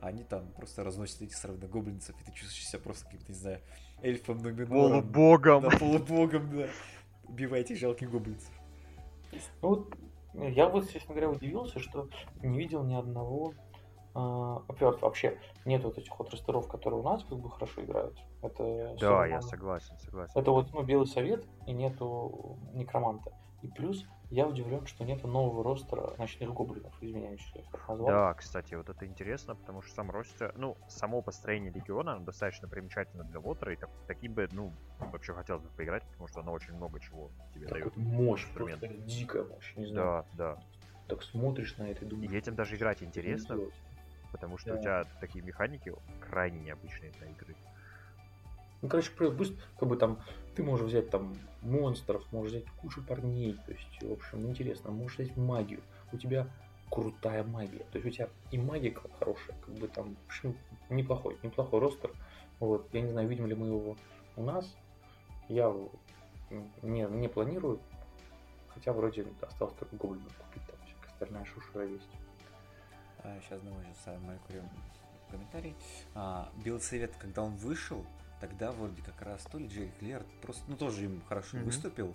А они там просто разносят этих сравнительно гоблинцев, и ты чувствуешь себя просто каким-то, не знаю, эльфом Нуминором. Полубогом! Да, полубогом, да. Убивая этих жалких гоблинцев. Ну вот я вот, честно говоря, удивился, что не видел ни одного. А, Во-первых, вообще нет вот этих вот ростеров, которые у нас как бы хорошо играют. Это Да, я согласен, согласен. Это вот ну, Белый Совет и нету Некроманта. И плюс я удивлен, что нету нового ростера ночных гоблинов, извиняюсь, что я их так назвал. Да, кстати, вот это интересно, потому что сам ростер, ну, само построение легиона, оно достаточно примечательно для Лотера, и так, таким бы, ну, вообще хотелось бы поиграть, потому что оно очень много чего тебе Так дает. вот мощь, просто дикая мощь, не знаю. Да, да. Так смотришь на это и думаешь. И этим даже играть интересно? Потому что Да. у тебя такие механики крайне необычные для игры. Ну, короче, про- быстро, как бы там, ты можешь взять там монстров, можешь взять кучу парней, то есть, в общем, интересно, можешь взять магию. У тебя крутая магия, то есть у тебя и магика хорошая, как бы там, в общем, неплохой, неплохой ростер. Вот, я не знаю, видим ли мы его у нас. Я не, не планирую, хотя вроде осталось только гоблинов купить, там всякая остальная шушера есть. А, сейчас думаю, сейчас маленький комментарий. А, Белый Совет, когда он вышел, тогда вроде как раз то ли Джерри Клер просто, ну тоже им хорошо Мгм. выступил.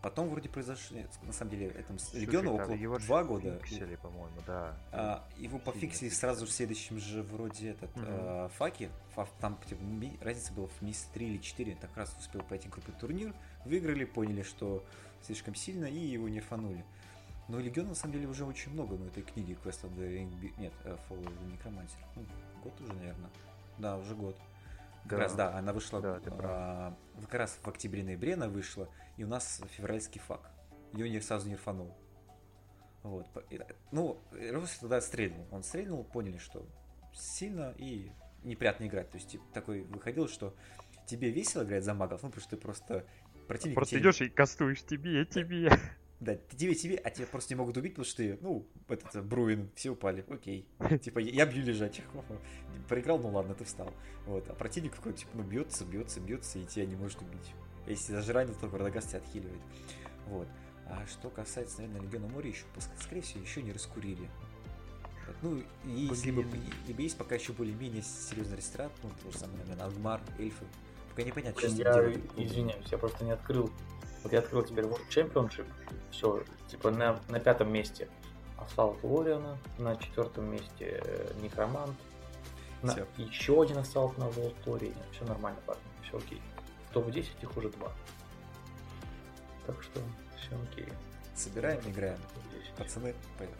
Потом вроде произошли, на самом деле, этому с- Слушай, региону около его два года. фиксили, по-моему, да. А, его Сильно пофиксили фиксили. сразу в следующем же вроде этот Мгм. э, факи. Фа- там типа, разница была в месяц 3 или 4. Так раз успел пройти крупный турнир, выиграли, поняли, что слишком сильно и его нерфанули. Но Легиона на самом деле уже очень много, ну, этой книги Quest of the Ring... Нет, Fall of the Necromancer. Ну, год уже, наверное. Да, уже год. Как раз, да, она вышла Да, а, как раз в октябре-ноябре она вышла, и у нас февральский фак. Ее не сразу не рфанул. Вот. Ну, Ростер тогда стрельнул. Он стрельнул, поняли, что сильно и неприятно играть. То есть такой выходил, что тебе весело играть за магов, ну, потому что ты просто противник... Просто идешь и кастуешь тебе, тебе. Да, тебе, тебе, а тебя просто не могут убить, потому что ты, ну, этот Бруин, все упали, окей. Типа, я бью лежачих. Проиграл, ну ладно, ты встал. Вот, а противник какой-то, типа, ну, бьется, бьется, бьется, и тебя не может убить. Если даже ранил, то Вардагаст тебя отхиливает. Вот. А что касается, наверное, Легиона Моря, еще, скорее всего, еще не раскурили. Ну, есть, либо, либо есть пока еще более-менее серьезный ресторан, ну, то же самое, наверное, Ангмар, эльфы. Пока непонятно, что я, делать. Извиняюсь, я просто не открыл. Вот я открыл теперь World Championship, все, типа на, на пятом месте Assault Warrior, на четвертом месте э, Некромант, на, еще один Assault на World Tour, все нормально, парни, все окей. В топ-10 их уже два. Так что все окей. Собираем, играем. Пацаны, поехали.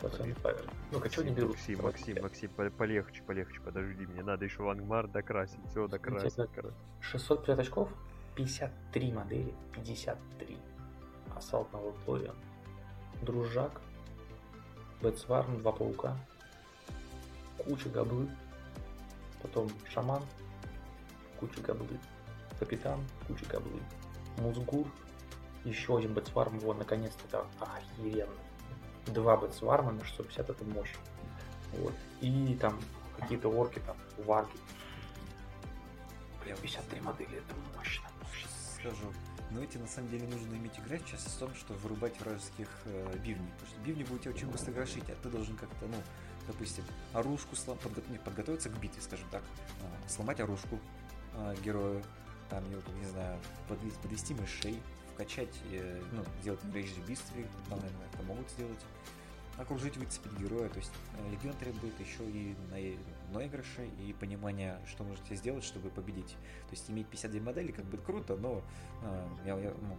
Пацаны, поехали. Ну-ка, что не берут? Максим, Максим, Максим, полегче, полегче, подожди, мне надо еще Лангмар докрасить, все докрасить. 650 очков, 53 модели, 53. Ассалт на Волплоре, Дружак, Бэтсварм, два паука, куча габлы, потом Шаман, куча габлы, Капитан, куча габлы, Музгур, еще один Бэтсварм, вот, наконец-то, это охеренно. Два Бэтсварма на 650, это мощь. Вот. И там какие-то орки, там, варки. Блин, 53 модели, это мощно. Скажу, но эти на самом деле нужно иметь играть сейчас в том, что вырубать вражеских э, бивней. Потому что бивни будут тебя очень быстро грошить, а ты должен как-то, ну, допустим, оружку слом... подго... не, подготовиться к битве, скажем так, э, сломать оружку э, герою, там, его, не знаю, подвести, подвести мышей, вкачать, э, ну, сделать рейдж там, наверное, это могут сделать окружить, выцепить героя. То есть э, Легион требует еще и наигрыша, и понимания, что нужно тебе сделать, чтобы победить. То есть иметь 52 модели как бы круто, но э, я, я ну,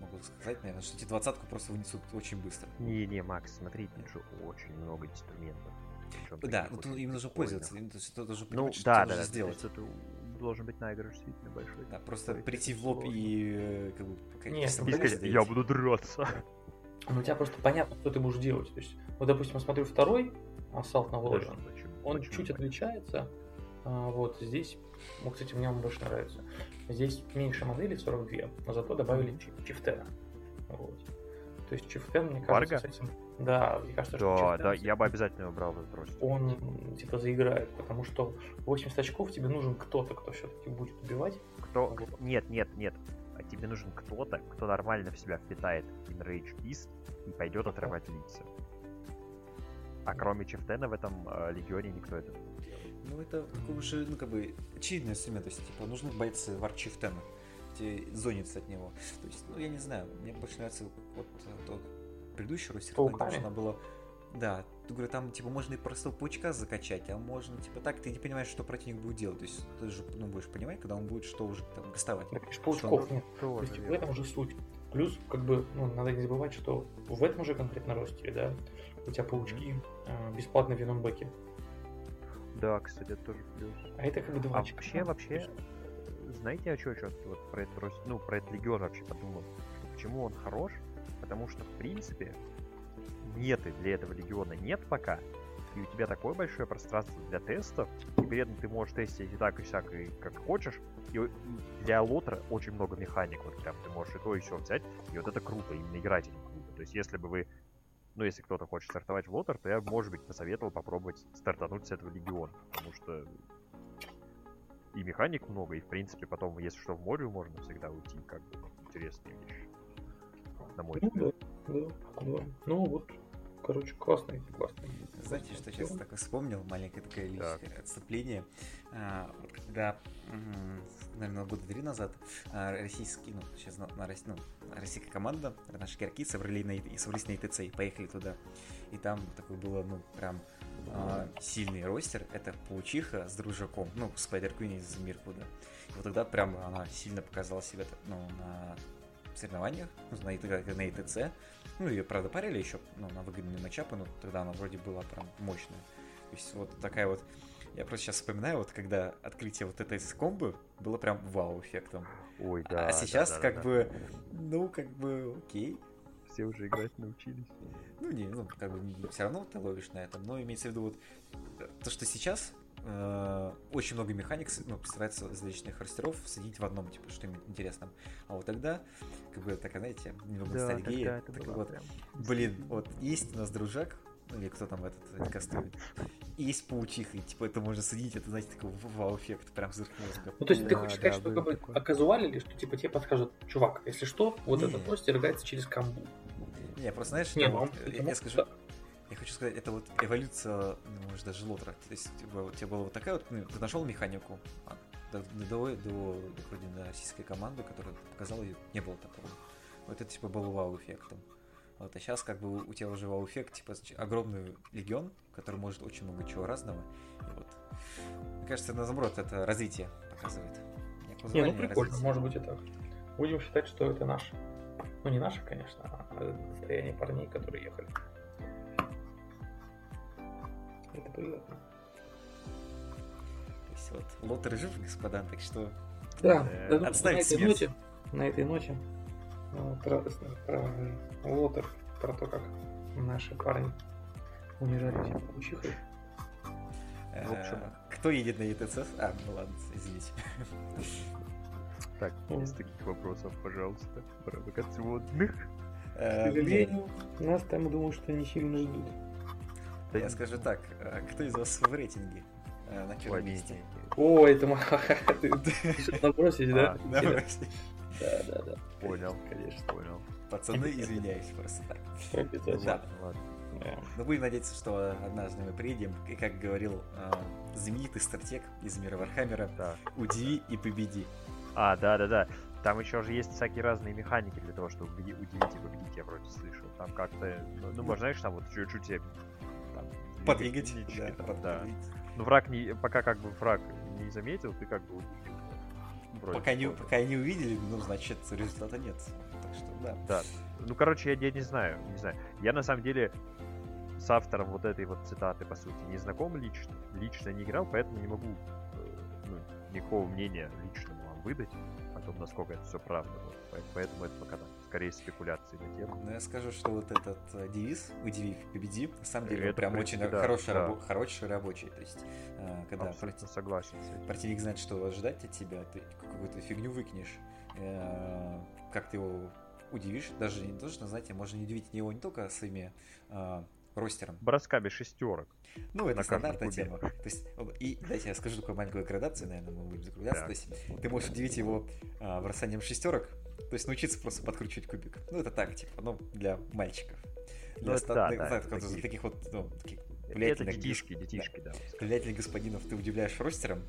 могу сказать, наверное, что эти двадцатку просто вынесут очень быстро. Не-не, Макс, смотри, тут же очень много инструментов. Да, ну, им нужно пользоваться, им, ты должен ну, что да, да, сделать. это должен быть наигрыш действительно большой. Да, просто прийти в лоб и э, как бы... Нет, сказать, я буду драться. Ну, у тебя просто понятно, что ты будешь делать. То есть, вот, допустим, я смотрю второй ассалт на Воложен. Он почему? чуть отличается. А, вот здесь, вот, кстати, мне он больше нравится. Здесь меньше моделей, 42, но зато добавили чифтена. Вот. То есть чифтен, мне кажется, Варга? с этим... Да, мне кажется, да, что Да, я бы обязательно его брал в бросить. Он, типа, заиграет, потому что 80 очков тебе нужен кто-то, кто все-таки будет убивать. Кто? Нет, нет, нет тебе нужен кто-то, кто нормально в себя впитает Enrage Beast и пойдет отрывать лица. А кроме Чефтена в этом э, легионе никто это не делает. Ну, это уже, ну, как бы, очевидная сумма. То есть, типа, нужны бойцы Вар Чифтена, зониться от него. То есть, ну, я не знаю, мне больше нравится вот тот предыдущий ростер, должна была да, ты говорю, там типа можно и просто паучка закачать, а можно типа так, ты не понимаешь, что противник будет делать. То есть ты же ну, будешь понимать, когда он будет что уже там гастовать. Так, паучков нет. То есть в этом уже суть. Плюс, как бы, ну, надо не забывать, что в этом уже конкретно ростере, да, у тебя паучки э, бесплатно в виномбеке. Да, кстати, это тоже плюс. А это как бы два А вообще, вообще, знаете, о чем я вот про этот, ну, про этот легион вообще подумал? Почему он хорош? Потому что, в принципе, меты для этого легиона нет пока, и у тебя такое большое пространство для тестов, и при этом ты можешь тестить и так, и всяк, и как хочешь, и для лотера очень много механик, вот прям ты можешь и то, и все взять, и вот это круто, именно играть это круто. То есть если бы вы, ну если кто-то хочет стартовать в лотер, то я, может быть, посоветовал попробовать стартануть с этого легиона, потому что и механик много, и в принципе потом, если что, в море можно всегда уйти, как бы интересные вещи. На мой взгляд. Да, да, да. Ну вот, короче, классный, классный. Знаете, что сейчас так вспомнил? Маленькое такое личное отступление. А, вот когда, наверное, года три назад а, российский, ну, сейчас на, на, ну, российская команда, наши игроки собрали на, и собрались на ИТЦ и поехали туда. И там такой было, ну, прям а, сильный ростер. Это Паучиха с Дружаком, ну, Спайдер Квин из Миркуда. И вот тогда прям она сильно показала себя, ну, на соревнованиях, ну, на, на ИТЦ. Ну, ее, правда, парили еще ну, на выгодные матчапы, но тогда она вроде была прям мощная. То есть вот такая вот... Я просто сейчас вспоминаю, вот когда открытие вот этой комбы было прям вау-эффектом. Ой, да. А сейчас да, да, как да, бы, ну, как бы, окей. все уже играть научились. Ну, не, ну, как бы все равно ты ловишь на этом, но имеется в виду вот то, что сейчас очень много механик ну, стараются различных растеров соединить в одном, типа, что им интересно. А вот тогда, как бы, так, знаете, немного да, ностальгия. Так вот, прям... блин, вот есть у нас дружак, ну, или кто там этот кастует, и есть паучиха, и типа это можно соединить, это, знаете, такой вау-эффект, прям взрыв мозга. Ну, то есть да, ты хочешь сказать, да, что как бы оказуалили, что типа тебе подскажут, чувак, если что, вот не. этот постер играется через камбу. Не, просто знаешь, не, ну, я, я скажу, я хочу сказать, это вот эволюция, ну, может, даже лотера. То есть, типа, у тебя была вот такая вот, ну, ты нашел механику, а, до, до, до, вроде на российской команды, которая показала ее, не было такого. Вот это, типа, было вау-эффектом. Вот, а сейчас, как бы, у тебя уже вау-эффект, типа, огромный легион, который может очень много чего разного. И вот, мне кажется, наоборот, это развитие показывает. Не, ну прикольно, развитие. может быть и так. Будем считать, что это наше. Ну, не наше, конечно, а состояние парней, которые ехали. Это приятно. То есть вот Лотер жив, господа, так что да, э, отставить на этой ноте, на этой ноте вот, радостно про Лотер, про то, как наши парни умирали всем учихой. В общем, кто едет на ЕТЦ? А, ну ладно, извините. Так, без таких вопросов, пожалуйста, провокационных. К сожалению, нас там, думаю, что не сильно ждут. Да я скажу так, а кто из вас в рейтинге э, на первом месте? О, это ты набросить, да? Набросить. Да, да, да. Понял, конечно, понял. Пацаны, извиняюсь просто так. Обязательно. Ладно. Но будем надеяться, что однажды мы приедем, и как говорил э, знаменитый стратег из мира Warhammer а, да. удиви и победи. А, да, да, да. Там еще же есть всякие разные механики для того, чтобы удивить и победить, я вроде слышал. Там как-то, ну, ну, можно, знаешь, там вот чуть-чуть подвигать. Да, да. Ну, враг не, пока как бы враг не заметил, ты как бы пока не, пока не увидели, ну, значит, результата нет. Так что, да. Да. Ну, короче, я, я не знаю, не знаю. Я на самом деле с автором вот этой вот цитаты, по сути, не знаком лично. Лично не играл, поэтому не могу э, ну, никакого мнения личного вам выдать о том, насколько это все правда. Вот. Поэтому это пока так скорее спекуляции на тему. Ну, я скажу, что вот этот э, девиз «Удиви, победи», на самом деле, это прям очень да, хороший, да. Рабо- хороший рабочий. То есть, э, когда против... согласен противник знает, что ожидать от тебя, ты какую-то фигню выкинешь, э, как ты его удивишь, даже не должен, знаете, можно удивить его не только своими ростером. Бросками шестерок. Ну, это стандартная тема. То есть, и дайте я скажу такую маленькую градацию, наверное, мы будем закругляться. То есть, ты можешь удивить его а, бросанием шестерок, то есть научиться просто подкручивать кубик. Ну, это так, типа, ну, для мальчиков. Для ну, остальных, да, да, таких, таких вот, ну, таких влиятельных... Это детишки, детишки, да. да. Влиятельных господинов ты удивляешь ростером.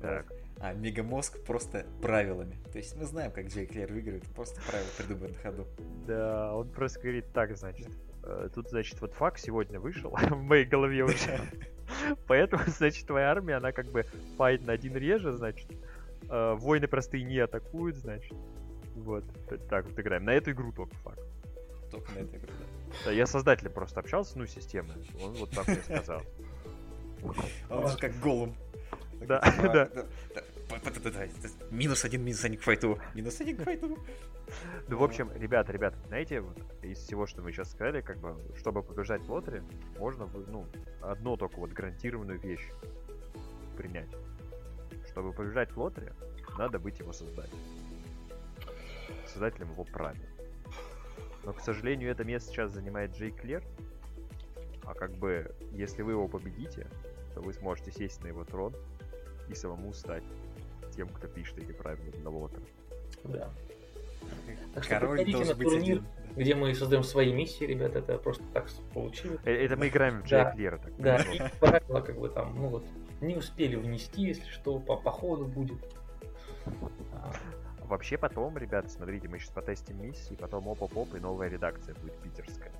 Так. А мегамозг просто правилами. То есть мы знаем, как Джей Клер выиграет, просто правила придумывает на ходу. Да, он просто говорит так, значит. Э, тут, значит, вот факт сегодня вышел в моей голове уже. Поэтому, значит, твоя армия, она как бы файт на один реже, значит. Э, Войны простые не атакуют, значит. Вот. Так вот играем. На эту игру только факт. Только на эту игру, да. Да, я создателем просто общался, ну, системы. Он вот так мне сказал. Он же как голым. Да, да. Минус один, минус один к файту. Минус один к файту. Ну, в общем, ребята, ребята, знаете, вот из всего, что мы сейчас сказали, как бы, чтобы побежать в лотере, можно, ну, одно только вот гарантированную вещь принять. Чтобы побежать в лотере, надо быть его создателем. Создателем его правил. Но, к сожалению, это место сейчас занимает Джей Клер. А как бы, если вы его победите, то вы сможете сесть на его трон и самому стать тем, кто пишет эти правила для лотера. Да. Так что Король приходите на турнир, один. где мы создаем свои миссии, ребята, это просто так получилось. Э, это мы играем в Джек да, так. Да, и правила как бы там, ну вот, не успели внести, если что, по походу будет. А. Вообще потом, ребят, смотрите, мы сейчас потестим миссии, потом оп-оп-оп, и новая редакция будет питерская.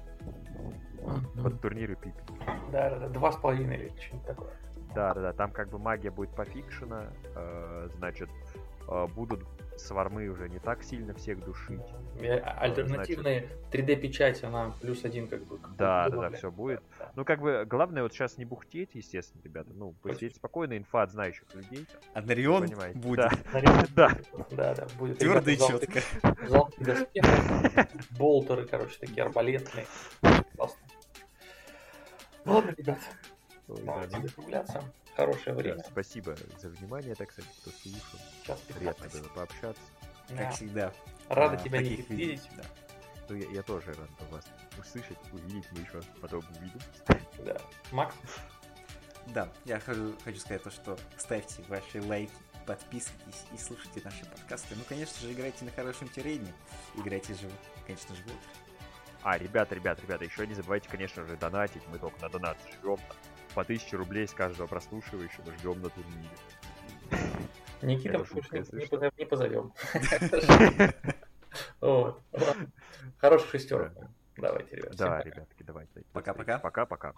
Под турниры Пипи. Да, да, да, два с половиной или что-нибудь такое. Да, да, да, там как бы магия будет пофикшена, э, значит, э, будут свармы уже не так сильно всех душить. Альтернативная 3D-печать, она плюс один как бы. Да, да, да, все будет. Ну, как бы, главное вот сейчас не бухтеть, естественно, ребята. Ну, посидеть спокойно, инфа от знающих людей. Аднарион будет. Да. Да, да, будет. Твердо и четко. Золотые доспехи, болтеры, короче, такие арбалетные. Классно. Ну ладно, ребят. Давайте закругляться. Хорошее время. Спасибо за внимание, так сказать, кто слушал. Сейчас Приятно было пообщаться. Как всегда. Рада тебя не видеть. Да. Ну, я, я тоже рад вас услышать, увидеть, мы еще потом увидим. Да. Макс? Да, я хочу, хочу сказать то, что ставьте ваши лайки, подписывайтесь и слушайте наши подкасты. Ну, конечно же, играйте на хорошем террене, играйте же, конечно же, вот. А, ребята, ребята, ребята, еще не забывайте, конечно же, донатить. Мы только на донат живем. По 1000 рублей с каждого прослушивающего ждем на турнире. Никита не, не позовем. Хорошая шестерка. Давайте, ребят. Да, ребятки, давайте. Пока-пока. Пока-пока.